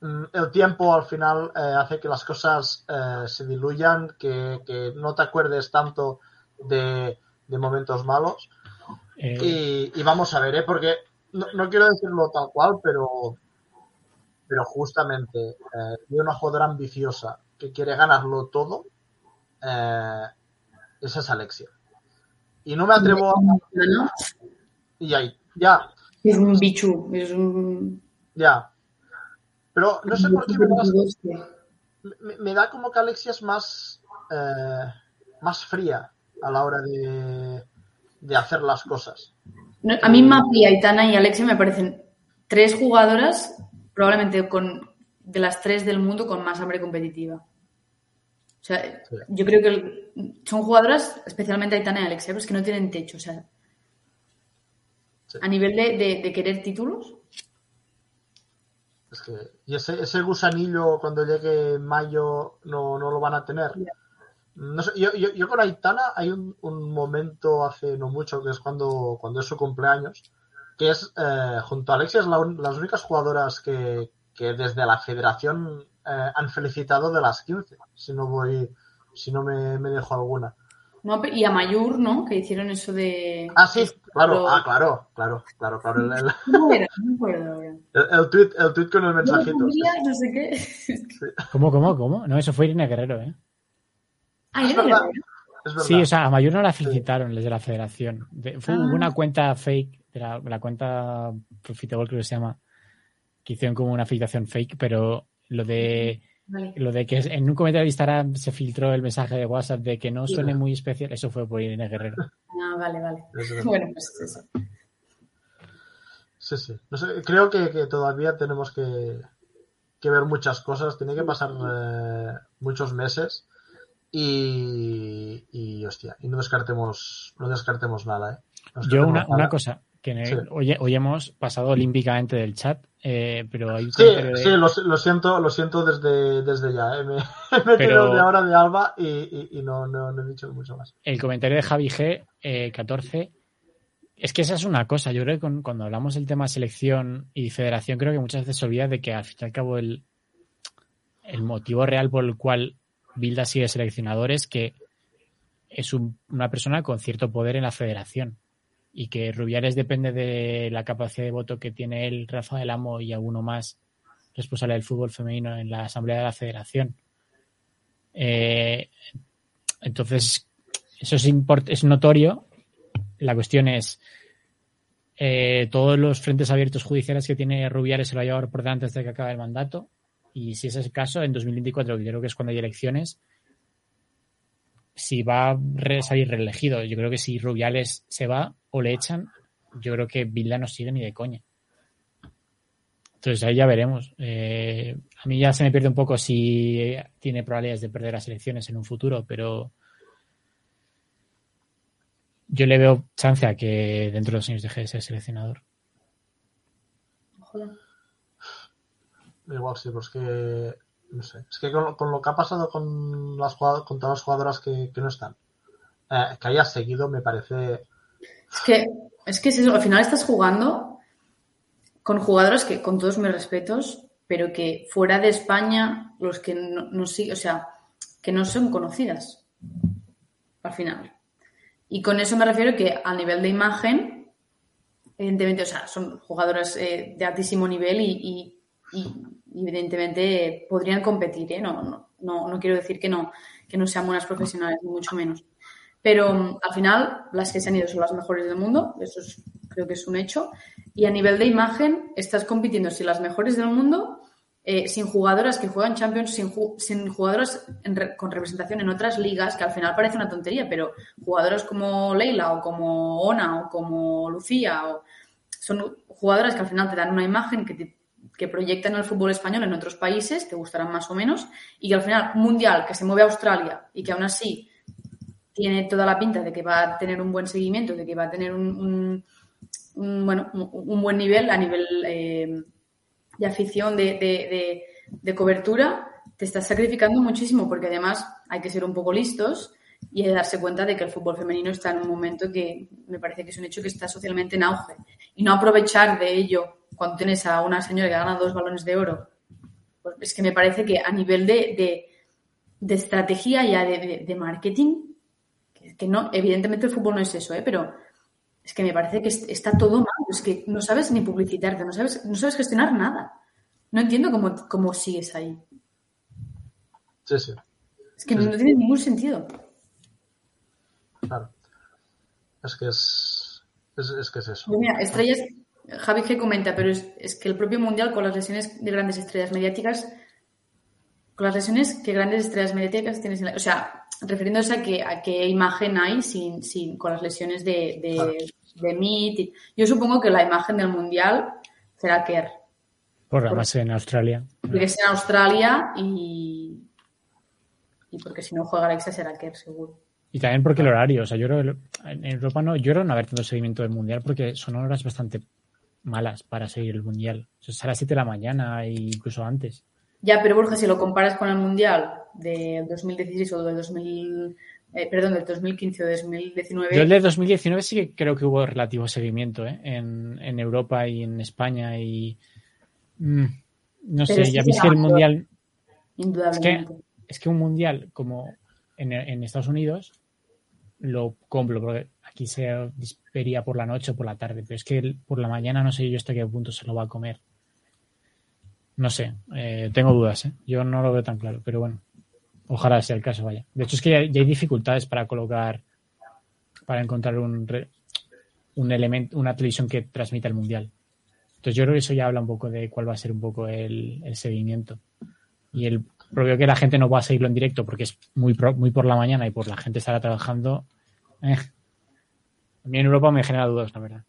S3: mm, el tiempo al final hace que las cosas se diluyan, que, que no te acuerdes tanto de, de momentos malos. Y, y vamos a ver, ¿eh? porque no, no quiero decirlo tal cual, pero, pero justamente eh, de una jugadora ambiciosa que quiere ganarlo todo, eh, esa es Alexia. Y no me atrevo a... Y ahí, ya,
S5: Es un bichu, es un...
S3: ya. Pero no sé por qué me da,
S5: Hostia.
S3: me- me da como que Alexia es más, eh, más fría a la hora de, de hacer las cosas.
S5: No, A mí Mapi, Aitana y Alexia me parecen tres jugadoras, probablemente con de las tres del mundo con más hambre competitiva. O sea,
S3: Sí.
S5: yo creo que el- son jugadoras, especialmente Aitana y Alexia, pues que no tienen techo. O sea,
S3: Sí.
S5: a nivel de, de- de querer títulos,
S3: Es que, y ese, ese gusanillo cuando llegue en mayo no, no lo van a tener. No sé, yo, yo, yo con Aitana hay un, un momento hace no mucho que es cuando, cuando es su cumpleaños, que es eh, junto a Alexia es la un- las únicas jugadoras que, que desde la federación eh, han felicitado de las 15, si no voy, si no me, me dejo alguna.
S5: ¿no? y a Mayur, ¿no? Que hicieron eso de...
S3: Ah, sí, claro,
S5: Pero-
S3: ah, claro, claro, claro, claro. El, el.
S5: No
S3: el, el tweet, el tweet con el
S5: No,
S3: mensajito.
S5: no sé qué.
S4: ¿Cómo, cómo, cómo? No, eso fue Irene Guerrero, ¿eh?
S5: Ah,
S3: verdad,
S5: Guerrero.
S4: Sí, o sea, a Mayor no la felicitaron desde la federación. De- fue,
S5: Ah.
S4: Una cuenta fake, de la, la cuenta Profitable creo que se llama, que hicieron como una felicitación fake, pero lo de
S5: Vale.
S4: lo de que en un comentario de Instagram se filtró el mensaje de WhatsApp de que no suene muy especial, eso fue por Irene Guerrero.
S5: Ah, vale, vale. Bueno, pues eso.
S3: Sí, sí. No sé, creo que, que todavía tenemos que, que ver muchas cosas. Tiene que pasar eh, muchos meses. Y, y, hostia, y no descartemos, no descartemos nada, ¿eh? No
S4: Yo una,
S3: nada.
S4: una cosa, que
S3: Sí.
S4: hoy, hoy hemos pasado olímpicamente del chat, eh, pero hay un
S3: Sí,
S4: de-
S3: sí, lo, lo siento, lo siento desde, desde ya. ¿eh? Me he
S4: Pero-
S3: de ahora de Alba y, y- y no, no, no he dicho mucho más.
S4: el comentario de Javi G, eh, 14, Es que esa es una cosa. Yo creo que cuando hablamos del tema selección y federación, creo que muchas veces se olvida de que al fin y al cabo el, el motivo real por el cual Bilda sigue seleccionador es que es una persona con cierto poder en la federación y que Rubiales depende de la capacidad de voto que tiene él, Rafa del Amo y alguno más responsable del fútbol femenino en la Asamblea de la Federación. Eh, entonces, eso es, notorio. La cuestión es, eh, todos los frentes abiertos judiciales que tiene Rubiales se lo va por delante hasta que acabe el mandato. Y si ese es el caso, en 2024, que creo que es cuando hay elecciones, si va a salir reelegido. Yo creo que si Rubiales se va o le echan, yo creo que Bilda no sigue ni de coña. Entonces ahí ya veremos. Eh, a mí ya se me pierde un poco si tiene probabilidades de perder las elecciones en un futuro, pero yo le veo chance a que dentro de dos años deje de ser seleccionador.
S3: Igual sí, pues que no sé. Es que con, lo que ha pasado con las con todas las jugadoras que, no están, eh, que haya seguido me parece.
S5: Es que, es que al final estás jugando con jugadoras que, con todos mis respetos, pero que fuera de España, los que no, no o sea, que no son conocidas. Al final. Y con eso me refiero que a nivel de imagen, evidentemente, o sea, son jugadoras eh, de altísimo nivel y, evidentemente podrían competir, ¿eh? no, no, no, quiero decir que no, que no sean buenas profesionales, ni mucho menos. Pero mm, al final, las que se han ido son las mejores del mundo, eso creo que es un hecho. Y a nivel de imagen, estás compitiendo si las mejores del mundo, eh, sin jugadoras que juegan Champions, sin, sin jugadoras con representación en otras ligas, que al final parece una tontería, pero jugadoras como Leila o como Ona o como Lucía, o, son jugadoras que al final te dan una imagen que te que proyectan el fútbol español en otros países, te gustarán más o menos, y que al final, un mundial que se mueve a Australia y que aún así tiene toda la pinta de que va a tener un buen seguimiento, de que va a tener un, bueno, un buen nivel a nivel eh, de afición, de, de, cobertura, te estás sacrificando muchísimo porque además hay que ser un poco listos y que darse cuenta de que el fútbol femenino está en un momento que me parece que es un hecho que está socialmente en auge y no aprovechar de ello cuando tienes a una señora que gana dos balones de oro, pues es que me parece que a nivel de, de, estrategia ya de, marketing, que, no, evidentemente el fútbol no es eso, ¿eh? pero es que me parece que está todo mal, es que no sabes ni publicitarte, no sabes, no sabes gestionar nada. No entiendo cómo, cómo sigues ahí.
S3: Sí, sí.
S5: Es que no, tiene ningún sentido.
S3: Claro. Es que es, es, que es eso.
S5: Pues mira, estrellas, Javi que comenta, pero es, que el propio Mundial con las lesiones de grandes estrellas mediáticas, con las lesiones que grandes estrellas mediáticas tienes, o sea, refiriéndose a que a qué imagen hay sin, sin con las lesiones de, de, de Yo supongo que la imagen del Mundial será Kerr.
S4: Por la base en Australia.
S5: Porque es en Australia y, y porque si no juega Alexa será Kerr, seguro.
S4: Y también porque el horario, o sea, yo creo, en Europa no, yo creo no haber tanto seguimiento del mundial porque son horas bastante malas para seguir el mundial. O sea, es a las 7 de la mañana e incluso antes.
S5: Ya, pero Borja, si lo comparas con el mundial del 2016 o del 2000, eh, perdón, del 2015 o 2019.
S4: Yo el de 2019 sí que creo que hubo relativo seguimiento ¿eh? en, en Europa y en España y mm, no sé, ya viste el mundial. Es que, es que un mundial como en, en Estados Unidos lo compro porque aquí se vería por la noche o por la tarde, pero es que por la mañana no sé yo hasta qué punto se lo va a comer. No sé, eh, tengo dudas, ¿eh? yo no lo veo tan claro, pero bueno, ojalá sea el caso, vaya. De hecho es que ya, hay dificultades para colocar, para encontrar un, un elemento, una televisión que transmita el mundial. Entonces yo creo que eso ya habla un poco de cuál va a ser un poco el, seguimiento. Y el propio que la gente no va a seguirlo en directo porque es muy, muy por la mañana y por la gente estará trabajando, eh, a mí en Europa me genera dudas, la verdad.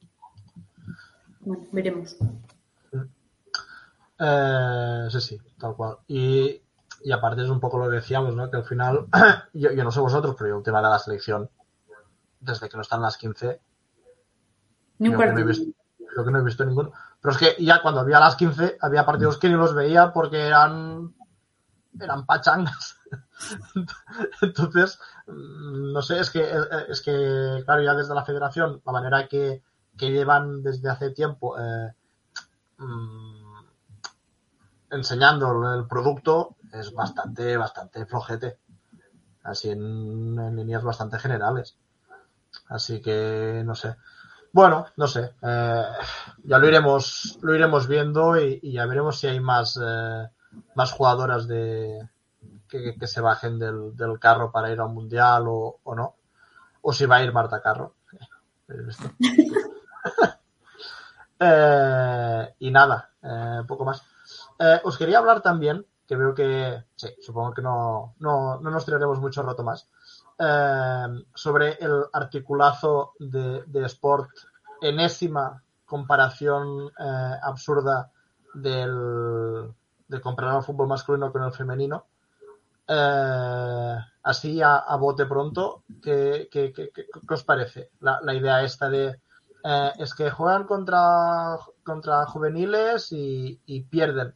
S5: Bueno, veremos.
S3: Eh, sí, sí, tal cual. Y, aparte es un poco lo que decíamos, ¿no? Que al final, yo, no sé vosotros, pero yo el tema de la selección, desde que no están las 15,
S5: Ni
S3: creo, que no he visto, creo que no he visto ninguno. Pero es que ya cuando había las 15, había partidos que ni los veía porque eran eran pachangas. Entonces, mm, no sé, es que, es que, claro, ya desde la federación, la manera que, que llevan desde hace tiempo eh, mm, enseñando el producto es bastante, bastante flojete. Así en, en líneas bastante generales. Así que no sé. Bueno, no sé. eh, ya lo iremos, lo iremos viendo y, y ya veremos si hay más, eh, más jugadoras de que, se bajen del, del carro para ir a un mundial o, no. O si va a ir Marta Carro. Eh, y nada, eh, poco más. Eh, os quería hablar también, que veo que, sí, supongo que no, no, no nos tiraremos mucho rato más, sobre el articulazo de, de Sport, enésima comparación absurda del, de comparar el fútbol masculino con el femenino. Eh, así a, bote pronto, ¿qué, qué, qué, qué- os parece? La, idea esta de eh, es que juegan contra, contra juveniles y, pierden.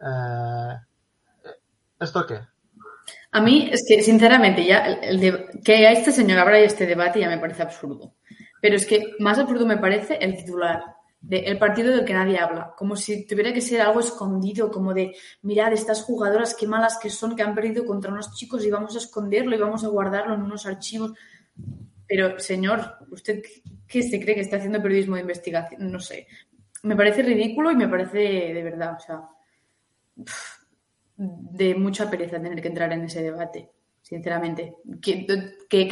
S3: Eh, ¿Esto qué?
S5: A mí, es que, sinceramente, ya el, que a este señor abra este debate ya me parece absurdo. Pero es que más absurdo me parece el titular de el partido del que nadie habla. Como si tuviera que ser algo escondido, como de, mirad, estas jugadoras qué malas que son, que han perdido contra unos chicos y vamos a esconderlo y vamos a guardarlo en unos archivos. Pero, señor, ¿usted qué- se cree que está haciendo periodismo de investigación? No sé. Me parece ridículo y me parece de verdad, o sea, de mucha pereza tener que entrar en ese debate, sinceramente. Que, que,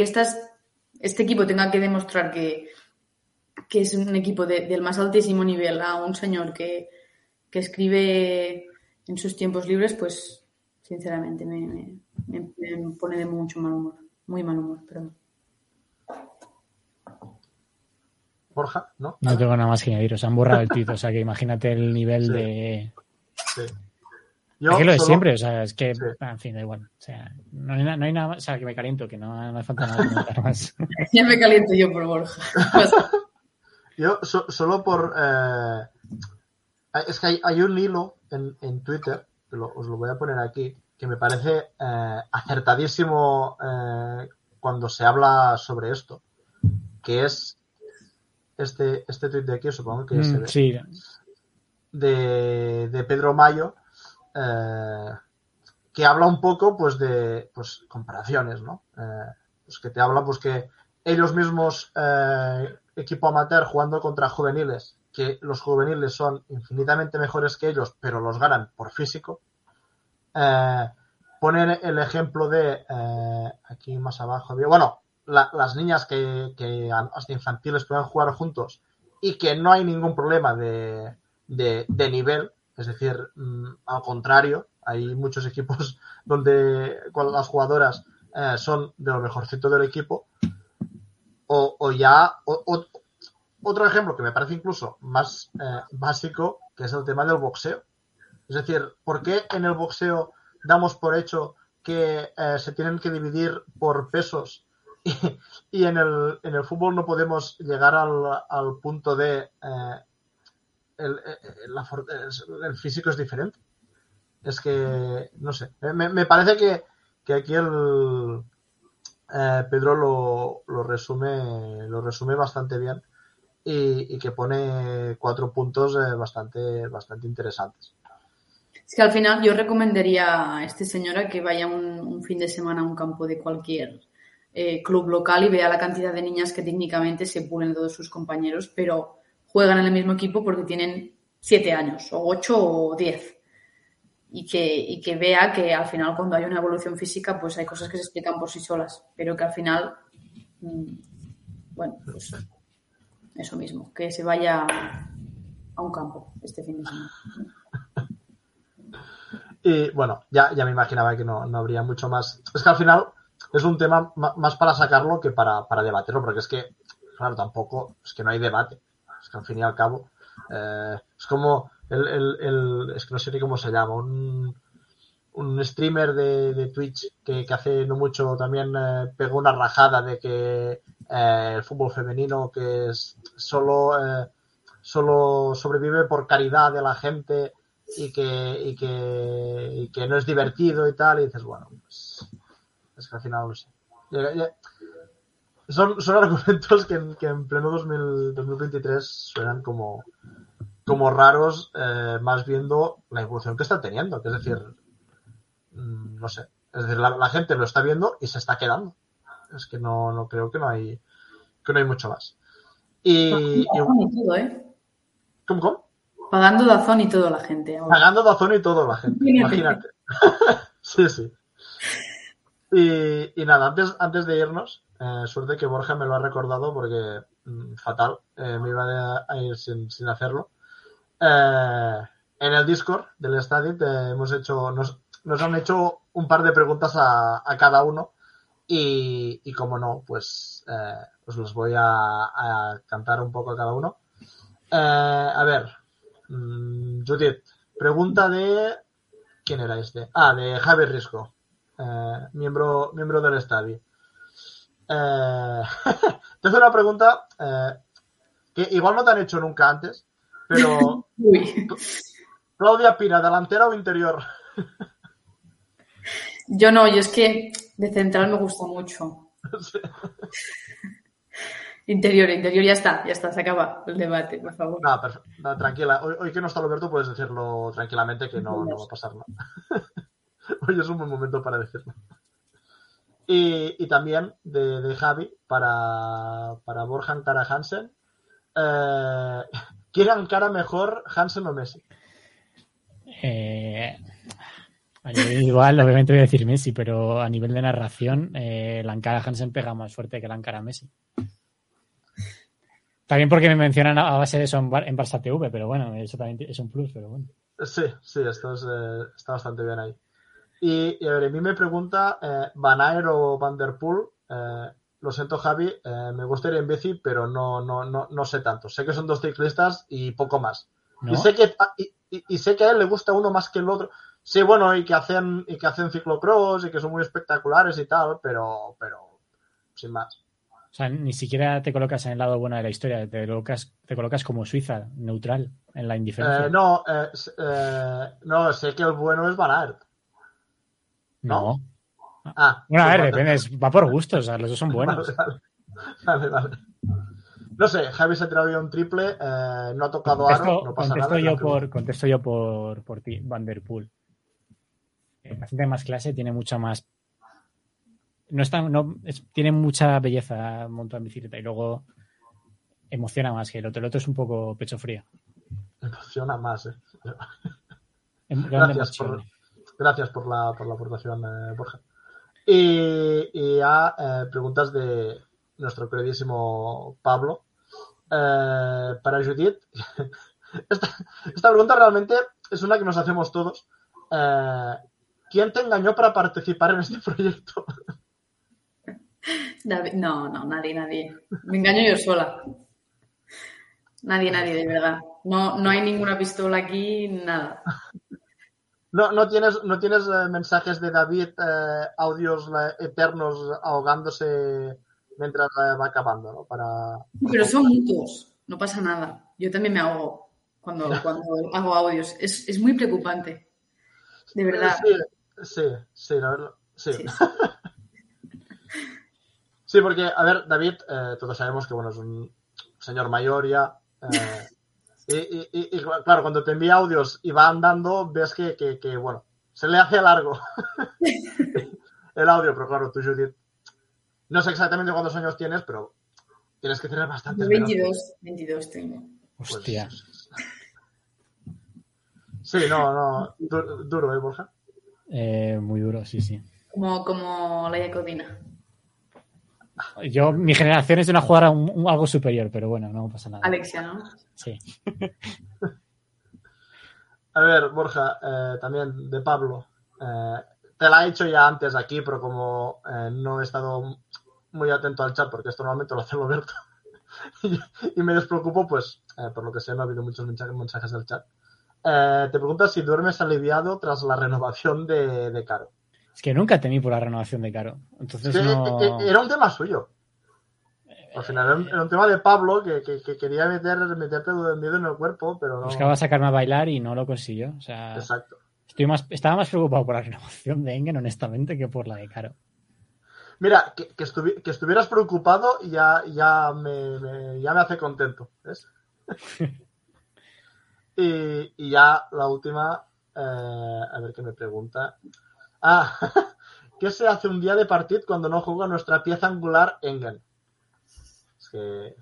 S5: este equipo tenga que demostrar que, que es un equipo de- del más altísimo nivel a un señor que, que escribe en sus tiempos libres, pues sinceramente me, me- pone de mucho mal humor. Muy mal humor, perdón.
S3: Borja, ¿no?
S4: No tengo nada más que añadir. O sea, han borrado el tweet. O sea, que imagínate el nivel
S3: Sí.
S4: de.
S3: Sí.
S4: es que lo de
S3: solo-
S4: siempre. O sea, es que.
S3: Sí.
S4: En fin, da igual. O sea, no hay, no hay nada más. O sea, que me caliento, que no, no hace falta nada más.
S5: Ya me caliento yo por Borja.
S3: Yo so- solo por... eh, es que hay, hay un hilo en, en Twitter, que lo- os lo voy a poner aquí, que me parece eh, acertadísimo eh, cuando se habla sobre esto, que es este, este tweet de aquí, supongo que se
S4: Mm,
S3: ve,
S4: sí,
S3: de, de Pedro Mayo, eh, que habla un poco pues de pues comparaciones, ¿no? Eh, pues que te habla pues que ellos mismos, eh, equipo amateur jugando contra juveniles, que los juveniles son infinitamente mejores que ellos, pero los ganan por físico. Eh, poner el ejemplo de eh, aquí más abajo bueno, la- las niñas que, que hasta infantiles pueden jugar juntos y que no hay ningún problema de, de, nivel, es decir, mm, al contrario, hay muchos equipos donde las jugadoras eh, son de lo mejorcito del equipo, o, ya, otro ejemplo que me parece incluso más eh, básico, que es el tema del boxeo. Es decir, ¿por qué en el boxeo damos por hecho que eh, se tienen que dividir por pesos y, y en, el, en el fútbol no podemos llegar al, al punto de eh, el, el- el físico es diferente? Es que, no sé, me, me parece que, que aquí el eh, Pedro lo, resume lo resume bastante bien y, que pone cuatro puntos eh, bastante, bastante interesantes.
S5: Es que al final yo recomendaría a este señor a que vaya un, un fin de semana a un campo de cualquier eh, club local y vea la cantidad de niñas que técnicamente se pulen todos sus compañeros, pero juegan en el mismo equipo porque tienen siete años, o ocho o diez. Y que, y que vea que al final cuando hay una evolución física pues hay cosas que se explican por sí solas, pero que al final, mm, bueno, pues eso mismo, que se vaya a un campo este fin de semana.
S3: Y bueno, ya, ya me imaginaba que no, no habría mucho más. Es que al final es un tema ma- más para sacarlo que para, para debatirlo, porque es que, claro, tampoco, es que no hay debate. Es que al fin y al cabo, eh, es como el, el, el- es que no sé ni cómo se llama, un, un streamer de, de Twitch que, que hace no mucho también eh, pegó una rajada de que eh, el fútbol femenino que es solo, eh, solo sobrevive por caridad de la gente y que, y que, y que no es divertido y tal, y dices, bueno, pues es que al final no sé. Son, son argumentos que, en- que en pleno 2000 2023 suenan como, como raros, eh, más viendo la evolución que están teniendo. Que es decir, mm, no sé. Es decir, la, la gente lo está viendo y se está quedando. Es que no, no creo que no hay, que no hay mucho más. Y, y-
S5: Dazón y todo, ¿eh?
S3: ¿cómo, cómo?
S5: Pagando Dazón y todo la gente. ahora.
S3: Pagando Dazón y todo la gente,
S5: Imagínate.
S3: sí, sí. Y, y nada, antes, antes de irnos, eh, suerte que Borja me lo ha recordado porque mm, fatal, eh, me iba a ir sin, sin hacerlo. Eh, en el Discord del Stadia te hemos hecho, nos, nos han hecho un par de preguntas a, a cada uno y, y como no, pues eh, os los voy a, cantar un poco a cada uno. Eh, a ver, mm, Judith, pregunta de... ¿Quién era este? Ah, de Javi Risco, eh, miembro, miembro del Stavi. Eh, te hace una pregunta eh, que igual no te han hecho nunca antes, pero
S5: Uy.
S3: Claudia Pira, delantera o interior?
S5: Yo no, yo es que de central me gusta mucho. Interior, interior, ya está, ya está, se acaba el debate, por favor.
S3: Nada, perfecto. Nada, tranquila. Hoy, hoy que no está Roberto puedes decirlo tranquilamente que no, no va a pasar nada. hoy es un buen momento para decirlo. Y, y también de, de Javi para, para Borja Ankara Hansen. Eh, ¿Quién encara mejor Hansen o Messi?
S4: Eh, igual, obviamente voy a decir Messi, pero a nivel de narración, eh, la Ankara Hansen pega más fuerte que la Ankara Messi. También porque me mencionan a base de eso en, Bar- en Barça TV, pero bueno, eso también es un plus, pero bueno.
S3: Sí, sí, esto es, eh, está bastante bien ahí. Y, y a ver, a mí me pregunta eh, Van Aert o Van Der Poel. Eh, lo siento, Javi, eh, me gusta ir en bici, pero no, no, no, no sé tanto. Sé que son dos ciclistas y poco más.
S4: ¿no?
S3: Y sé que ah, y, y- y sé que a él le gusta uno más que el otro. Sí, bueno, y que hacen, y que hacen ciclocross y que son muy espectaculares y tal, pero, pero sin más.
S4: O sea, ni siquiera te colocas en el lado bueno de la historia, te colocas, te colocas como Suiza, neutral, en la indiferencia.
S3: Eh, no, eh, eh, no, sé que el bueno es Van Aert.
S4: no.
S3: Ah,
S4: Bueno, a
S3: pues
S4: ver,
S3: Van-
S4: depende, es- va por gustos, o sea, los dos son buenos.
S3: Vale, vale. No sé, Javi se ha tirado ya un triple, eh, no ha tocado aro,
S4: Contesto,
S3: no pasa
S4: contesto
S3: nada. es
S4: yo por, contesto yo por, por ti, Van Der Poel. El paciente de más clase tiene mucha más. No está, no, es- tiene mucha belleza montado en bicicleta y luego emociona más que el otro. El otro es un poco pecho frío.
S3: Emociona más, eh.
S4: Em-
S3: Gracias por, gracias por la, por la aportación, eh, Borja. Y, ya eh, preguntas de nuestro queridísimo Pablo. Eh, para Judith, esta, esta pregunta realmente es una que nos hacemos todos. Eh, ¿Quién te engañó para participar en este proyecto?
S5: No, no, nadie, nadie. Me engaño yo sola. Nadie, nadie, de verdad. No, no hay ninguna pistola aquí, nada.
S3: No, no tienes, no tienes eh, mensajes de David, eh, audios eh, eternos ahogándose mientras va acabando, ¿no? Para...
S5: Pero son mutuos, no pasa nada. Yo también me ahogo cuando, cuando hago audios. Es, es muy preocupante. De verdad.
S3: Sí, sí, sí, la verdad, sí.
S5: Sí.
S3: Sí, porque, a ver, David, eh, todos sabemos que, bueno, es un señor mayor ya. eh, y, y- y- y, claro, cuando te envía audios y va andando, ves que, que- que, bueno, se le hace largo el audio, pero claro, tú, Judith, no sé exactamente cuántos años tienes, pero tienes que tener bastante.
S5: Yo 22, 22 tengo.
S4: Hostia.
S3: Sí, no, no, du- duro, ¿eh, Borja?
S4: Eh, muy duro, sí, sí.
S5: Como, como la Codina.
S4: Yo, mi generación es de una jugadora un- un- algo superior, pero bueno, no pasa nada.
S5: Alexia, ¿no?
S4: Sí.
S3: A ver, Borja, eh, también de Pablo. eh, te la he hecho ya antes aquí, pero como eh, no he estado muy atento al chat, porque esto normalmente lo hace Roberto, y, y me despreocupo, pues, eh, por lo que sé, no ha habido muchos mensajes, del chat. Eh, te preguntas si duermes aliviado tras la renovación de, de Caro.
S4: Es que nunca temí por la renovación de Caro. Entonces no.
S3: eh, eh, Era un tema suyo. Al final era un, era un tema de Pablo que, que- que quería meter, meterte miedo en el cuerpo, pero no.
S4: Buscaba sacarme a bailar y no lo consiguió. O sea,
S3: Exacto.
S4: estoy más, estaba más preocupado por la renovación de Engen, honestamente, que por la de Caro.
S3: Mira, que, que, estuvi- que estuvieras preocupado ya, ya, me, me- ya me hace contento. ¿ves? y, y ya la última, eh, a ver qué me pregunta. Ah, ¿qué se hace un día de partido cuando no juega nuestra pieza angular Engen? Es que,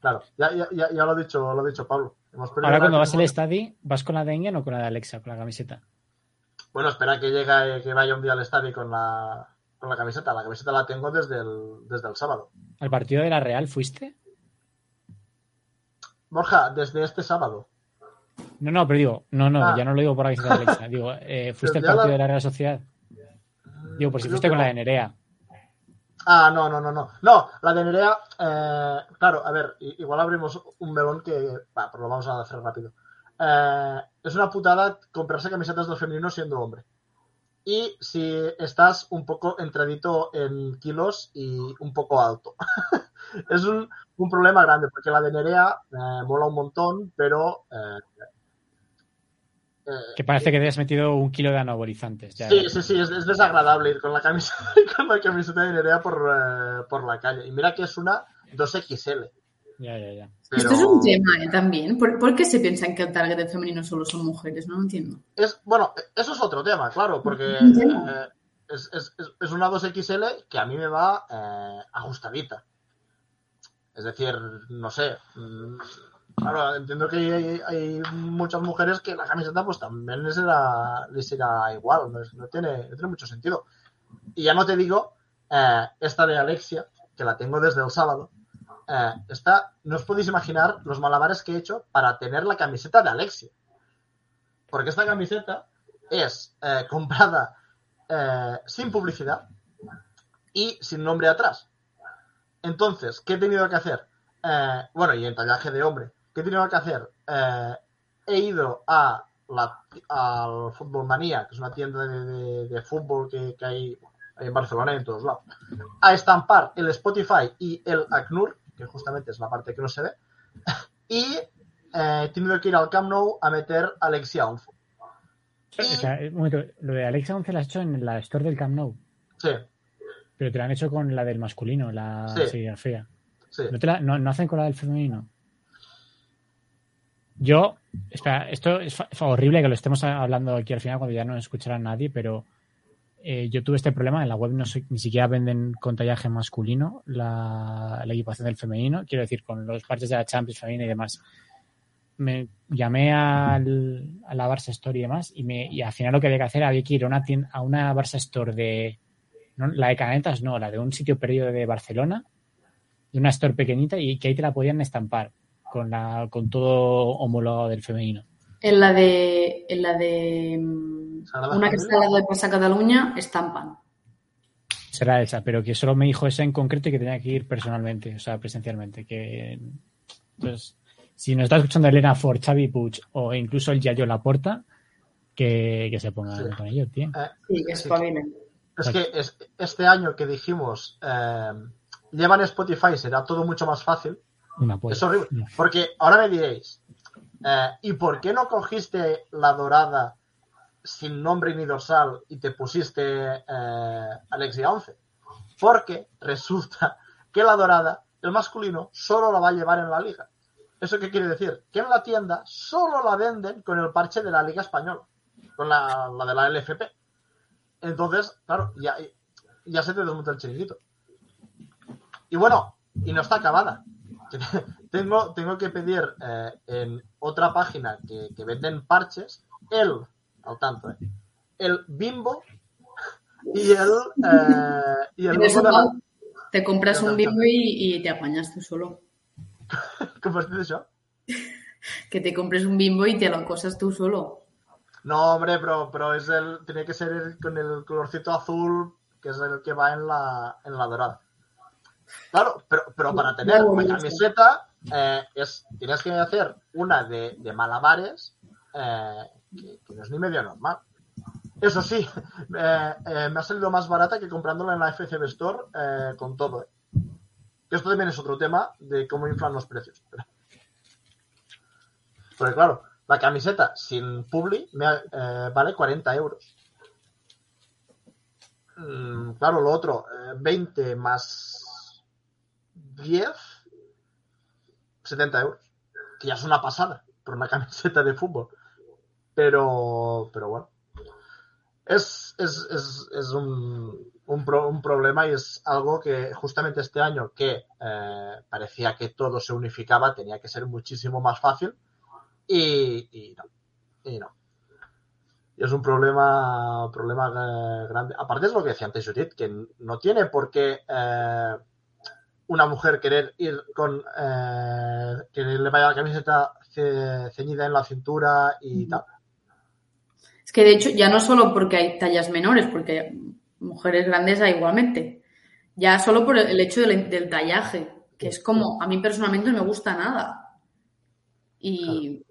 S3: claro, ya, ya, ya, lo ha dicho, lo ha dicho Pablo. Hemos
S4: Ahora cuando vas al estadio, ¿vas con la de Engen o con la de Alexa, con la camiseta?
S3: Bueno, espera que llegue, que vaya un día al estadio con la, con la camiseta. La camiseta la tengo desde el, desde el sábado.
S4: ¿Al partido de la Real fuiste?
S3: Borja, desde este sábado.
S4: No, no, pero digo, no, no,
S3: Ah.
S4: ya no lo digo por la camiseta de Alexa. Digo, eh, ¿fuiste al partido
S3: la-
S4: de la Real Sociedad? Digo, por si
S3: Creo
S4: fuiste con la de Nerea.
S3: Ah, no, no, no, no. No, la de Nerea, eh, claro, a ver, igual abrimos un melón que, va, pues lo vamos a hacer rápido. Eh, es una putada comprarse camisetas del femenino siendo hombre. Y si estás un poco entradito en kilos y un poco alto. es un, un problema grande, porque la de Nerea eh, mola un montón, pero... eh, eh,
S4: Que parece que te has metido un kilo de anabolizantes. Ya,
S3: Sí, sí, sí, es, es desagradable ir con la camiseta, con la camiseta de Nerea por, eh, por la calle. Y mira que es una 2XL.
S4: Ya, ya, ya.
S3: Pero
S5: Esto es un tema ¿eh? también. ¿Por, por qué se piensan que el target del femenino solo son mujeres? No lo entiendo.
S3: es- bueno, eso es otro tema, claro, porque eh, es, es- es- una 2XL que a mí me va eh, ajustadita. Es decir, no sé. mm, Claro, entiendo que hay, hay muchas mujeres que la camiseta pues también les será, les será igual, no tiene, no tiene mucho sentido. Y ya no te digo, eh, esta de Alexia, que la tengo desde el sábado, eh, esta, no os podéis imaginar los malabares que he hecho para tener la camiseta de Alexia. Porque esta camiseta es eh, comprada eh, sin publicidad y sin nombre atrás. Entonces, ¿qué he tenido que hacer? Bueno, y en tallaje de hombre. ¿Qué he tenido que hacer? He ido a la, al Fútbol Manía, que es una tienda de fútbol que, que hay en Barcelona y en todos lados, a estampar el Spotify y el ACNUR, que justamente es la parte que no se ve, y eh, que ir al Camp Nou a meter Alexia 11.
S4: O sea, un momento, lo de Alexa 11 lo has hecho en la store del Camp Nou,
S3: Sí,
S4: pero te lo han hecho con la del masculino, la
S3: Sí.
S4: serigrafía.
S3: sí.
S4: ¿No, te la- no- no hacen con la del femenino? Yo, espera, esto es fa- fa- horrible que lo estemos hablando aquí al final cuando ya no escuchará nadie, pero eh, yo tuve este problema. En la web no ni siquiera venden con tallaje masculino la, equipación del femenino. Quiero decir, con los parches de la Champions femenina y demás. Me llamé al, a la Barça Store y demás, y, me, y al final lo que había que hacer había que ir a una, tienda, a una Barça Store de. la de Canetas, no, la de un sitio perdido de Barcelona, de una store pequeñita, y que ahí te la podían estampar con, la, con todo homologado del femenino.
S5: En la de. En la de. mm,
S3: Sagrada
S5: Una que está al lado de Plaza Cataluña, estampan.
S4: Será esa, pero que solo me dijo esa en concreto y que tenía que ir personalmente, o sea, presencialmente. Que, entonces, si nos está escuchando Elena Ford, Xavi Puig o incluso el Yayo Laporta, que, que se pongan
S3: Sí.
S4: con ellos, tío.
S3: Eh,
S5: Sí, que
S3: Sí. Es que es- este año que dijimos eh, llevan Spotify será todo mucho más fácil. Es horrible. Porque ahora me diréis, eh, ¿y por qué no cogiste la dorada sin nombre ni dorsal y te pusiste eh, Alexia 11? Porque resulta que la dorada, el masculino, solo la va a llevar en la liga. ¿Eso qué quiere decir? Que en la tienda solo la venden con el parche de la Liga Española, con la, de la LFP. Entonces, claro, ya, ya se te desmonta el chiringuito. Y bueno, y no está acabada. tengo, tengo que pedir eh, en otra página que, que venden parches el, al tanto, eh, el bimbo y el, eh, y el de la...
S5: Te compras un bimbo y, y te apañas tú solo.
S3: ¿Cómo es eso?
S5: Que te compres un bimbo y te lo cosas tú solo.
S3: No, hombre, pero, pero es el, tiene que ser el- con el colorcito azul, que es el que va en la, en la dorada. Claro, pero, pero para tener una camiseta, eh, es, tienes que hacer una de, de malabares eh, que, no es ni medio normal. Eso sí, eh, eh, me ha salido más barata que comprándola en la FCB Store eh, con todo. Esto también es otro tema de cómo inflan los precios. Porque claro, la camiseta sin publi me, vale 40 euros. mm, claro, lo otro, eh, 20 más 10, 70 euros. Que ya es una pasada por una camiseta de fútbol. Pero, pero bueno. Es, es, es, es un, un, pro- un problema y es algo que justamente este año que eh, parecía que todo se unificaba tenía que ser muchísimo más fácil y, y no. Y no. Y es un problema, problema eh, grande. Aparte es lo que decía antes Judith, que no tiene por qué eh, una mujer querer ir con eh, que le vaya la camiseta ce- ceñida en la cintura y tal.
S5: Es que de hecho, ya no solo porque hay tallas menores, porque mujeres grandes hay igualmente. Ya solo por el hecho del, del tallaje, que es como, a mí personalmente no me gusta nada. Y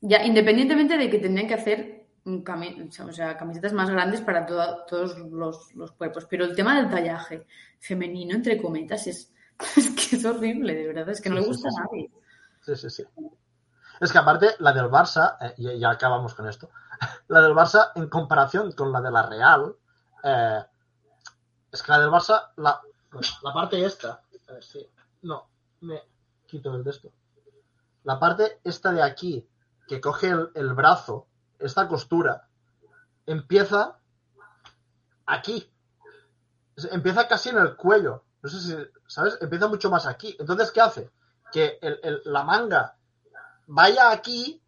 S5: ya, independientemente de que tendrían que hacer un cami- o sea, camisetas más grandes para todos los, los cuerpos, pero el tema del tallaje femenino, entre cometas, es, es que es horrible, de verdad, es que no
S3: Sí,
S5: le gusta
S3: sí,
S5: a nadie.
S3: Sí, sí, sí. Es que aparte, la del Barça, eh, y ya acabamos con esto, la del Barça en comparación con la de la Real, eh, es que la del Barça, la, la parte esta, a ver si, no, me quito el de esto. La parte esta de aquí, que coge el, el brazo, esta costura, empieza aquí. Empieza casi en el cuello. No sé si, ¿sabes? Empieza mucho más aquí. Entonces, ¿qué hace? Que el- el- la manga vaya aquí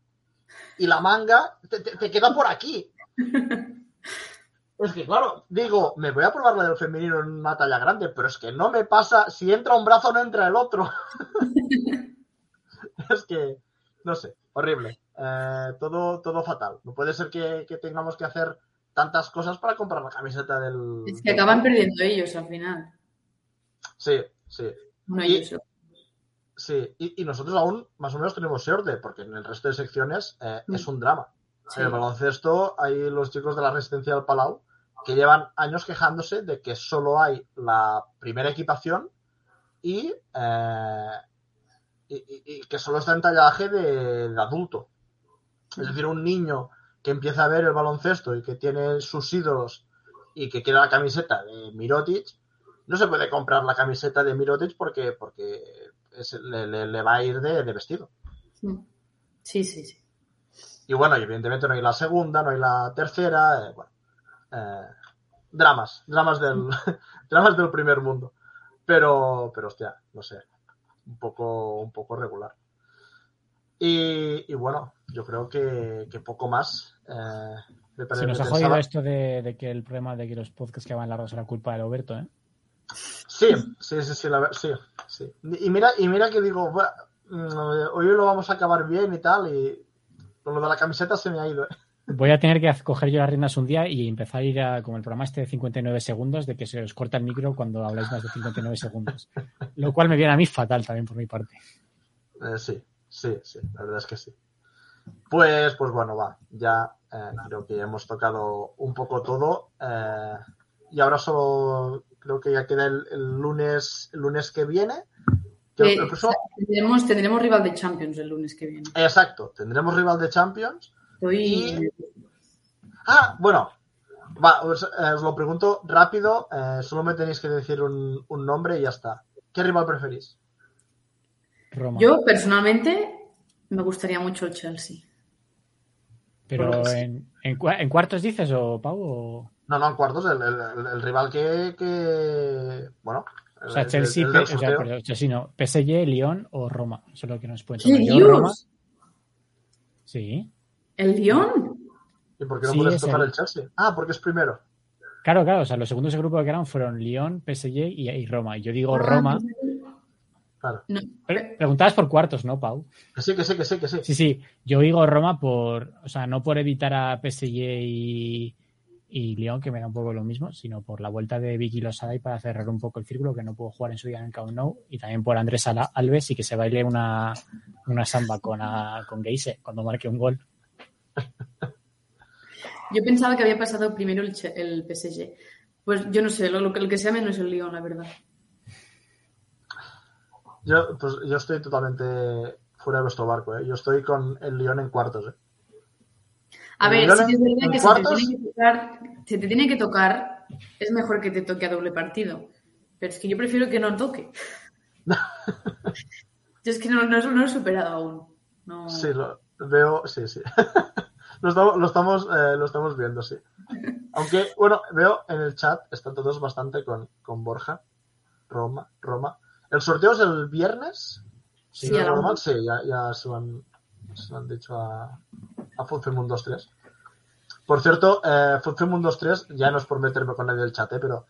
S3: y la manga te, te- te queda por aquí. Es que, claro, digo, me voy a probar la del femenino en una talla grande, pero es que no me pasa, si entra un brazo no entra el otro. es que, no sé, horrible. Eh, todo, todo fatal. No puede ser que, que tengamos que hacer tantas cosas para comprar la camiseta del...
S5: Es que acaban perdiendo ellos al final.
S3: Sí, sí.
S5: No
S3: Y-
S5: ellos.
S3: Sí, y, y nosotros aún más o menos tenemos suerte, porque en el resto de secciones eh,
S5: Mm.
S3: es un drama.
S5: Sí.
S3: En el baloncesto hay los chicos de la Resistencia del Palau que llevan años quejándose de que solo hay la primera equipación y, eh, y, que solo está en tallaje de, de adulto. Es decir, un niño que empieza a ver el baloncesto y que tiene sus ídolos y que quiere la camiseta de Mirotic, no se puede comprar la camiseta de Mirotic porque, porque es- le, le- le va a ir de, de vestido.
S5: Sí, sí, sí.
S3: Y bueno, y evidentemente no hay la segunda, no hay la tercera. eh, bueno, eh, dramas, dramas del, dramas del primer mundo. Pero, pero hostia, no sé, un poco, un poco regular. Y, y bueno, yo creo que, que poco más. eh, me
S4: Se nos ha jodido esto de, de que el problema de que los podcasts que van largos era culpa del Oberto, ¿eh?
S3: Sí, sí, sí, sí, la sí, sí. Y mira, y mira que digo, "Buah, mm, hoy lo vamos a acabar bien y tal, y con lo de la camiseta se me ha ido. ¿eh?
S4: Voy a tener que coger yo las riendas un día y empezar a ir a, como el programa este de 59 segundos, de que se os corta el micro cuando habláis más de 59 segundos. Lo cual me viene a mí fatal también por mi parte.
S3: Eh, sí, sí, sí, la verdad es que sí. Pues, pues bueno, va, ya eh, creo que hemos tocado un poco todo. eh, y ahora solo creo que ya queda el, el lunes, el lunes que viene.
S5: Eh, tendremos, tendremos rival de Champions el lunes que viene.
S3: exacto, tendremos rival de Champions.
S5: Estoy.
S3: Y- Ah, bueno, va, os, eh, os lo pregunto rápido, eh, solo me tenéis que decir un, un nombre y ya está. ¿Qué rival preferís?
S4: Roma.
S5: Yo, personalmente, me gustaría mucho el Chelsea.
S4: Pero
S3: Bueno,
S4: en, en, en cuartos dices o Pau o...
S3: No, no, en cuartos, el, el- el- el rival que, que- Bueno.
S4: O sea,
S3: el-
S4: Chelsea,
S3: el
S4: P-
S3: del
S4: o sea,
S3: sorteo.
S4: perdón, Chelsea no, PSG, Lyon o Roma. Eso es lo que nos pueden
S5: ¿Qué
S4: tocar. Yo? Roma, sí.
S5: ¿El Lyon?
S3: ¿Y por qué no
S4: Sí,
S3: puedes
S4: es
S3: tocar
S4: el-
S3: el Chelsea? Ah, porque es primero.
S4: Claro, claro, o sea, los segundos de grupo que quedaron fueron Lyon, PSG y, y Roma. Y yo digo
S5: Ah,
S4: Roma.
S3: Claro.
S5: No.
S4: Preguntabas por cuartos, ¿no, Pau?
S3: Que sí, que sí, que sí, que sí.
S4: Sí, sí, yo digo Roma por, o sea, no por evitar a PSG y, y Lyon, que me da un poco lo mismo, sino por la vuelta de Vicky Losada y para cerrar un poco el círculo, que no puedo jugar en su día en el Camp Nou, y también por Andrés Alves y que se baile una, una samba con, a- con Geise cuando marque un gol.
S5: Yo pensaba que había pasado primero el, Che- el PSG. Pues yo no sé, lo, lo que, el que sea menos el Lyon, la verdad.
S3: Yo, pues, yo estoy totalmente fuera de vuestro barco, ¿eh? Yo estoy con el Lyon en cuartos, ¿eh?
S5: A
S3: ¿El
S5: ver, que es
S3: en-
S5: que se te,
S3: cuartos?
S5: tiene que tocar, se te tiene que tocar es mejor que te toque a doble partido. Pero es que yo prefiero que no toque. yo es que no, no, no lo he superado aún. No...
S3: Sí, lo veo, sí, sí. lo estamos, lo estamos, eh, lo estamos viendo, sí. Aunque, bueno, veo en el chat, están todos bastante con, con Borja. Roma, Roma. ¿El sorteo es el viernes?
S5: Sí,
S3: no ya, ya se, lo han, se lo han dicho a, a Funfemun 23. Por cierto, eh, Funfemun 23, ya no es por meterme con nadie del chat, eh, pero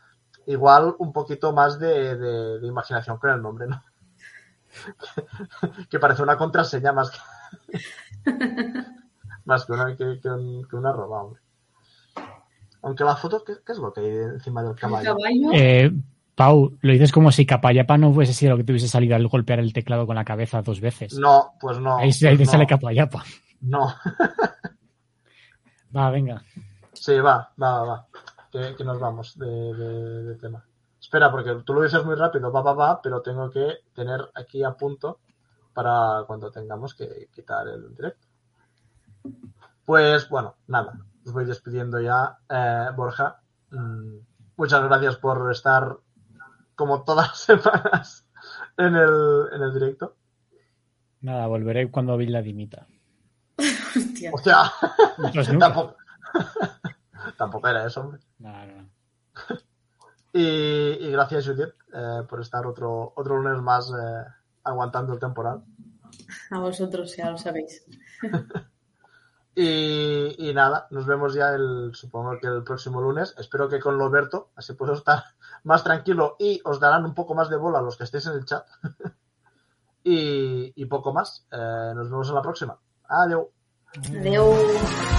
S3: igual un poquito más de, de- de imaginación con el nombre, ¿no? que parece una contraseña más que, más que una, que, que un- que una arroba, hombre. Aunque la foto, ¿qué, qué es lo que hay encima del caballo?
S5: caballo.
S4: Eh, Pau, lo dices como si Capayapa no hubiese sido lo que te hubiese salido al golpear el teclado con la cabeza dos veces.
S3: No, pues no.
S4: ahí ahí
S3: pues
S4: te
S3: no.
S4: sale Capayapa.
S3: No.
S4: Va, venga.
S3: Sí, va, va, va, va. Que, que nos vamos de, de- de tema. Espera, porque tú lo dices muy rápido, va, va, va, pero tengo que tener aquí a punto para cuando tengamos que quitar el directo. Pues bueno, nada, os voy despidiendo ya. Eh, Borja, mm, muchas gracias por estar como todas las semanas en el, en el directo.
S4: Nada, volveré cuando Villa dimita.
S5: Hostia.
S3: Hostia,
S4: Entonces, nunca.
S3: tampoco, tampoco era eso, hombre.
S4: No, no.
S3: Y, y gracias, Judith, eh, por estar otro, otro lunes más eh, aguantando el temporal.
S5: A vosotros ya lo sabéis.
S3: Y, nada, nos vemos ya el, supongo que el próximo lunes. Espero que con Loberto, así puedo estar más tranquilo y os darán un poco más de bola a los que estéis en el chat. y, poco más. Eh, nos vemos en la próxima. Adiós.
S5: Adeu.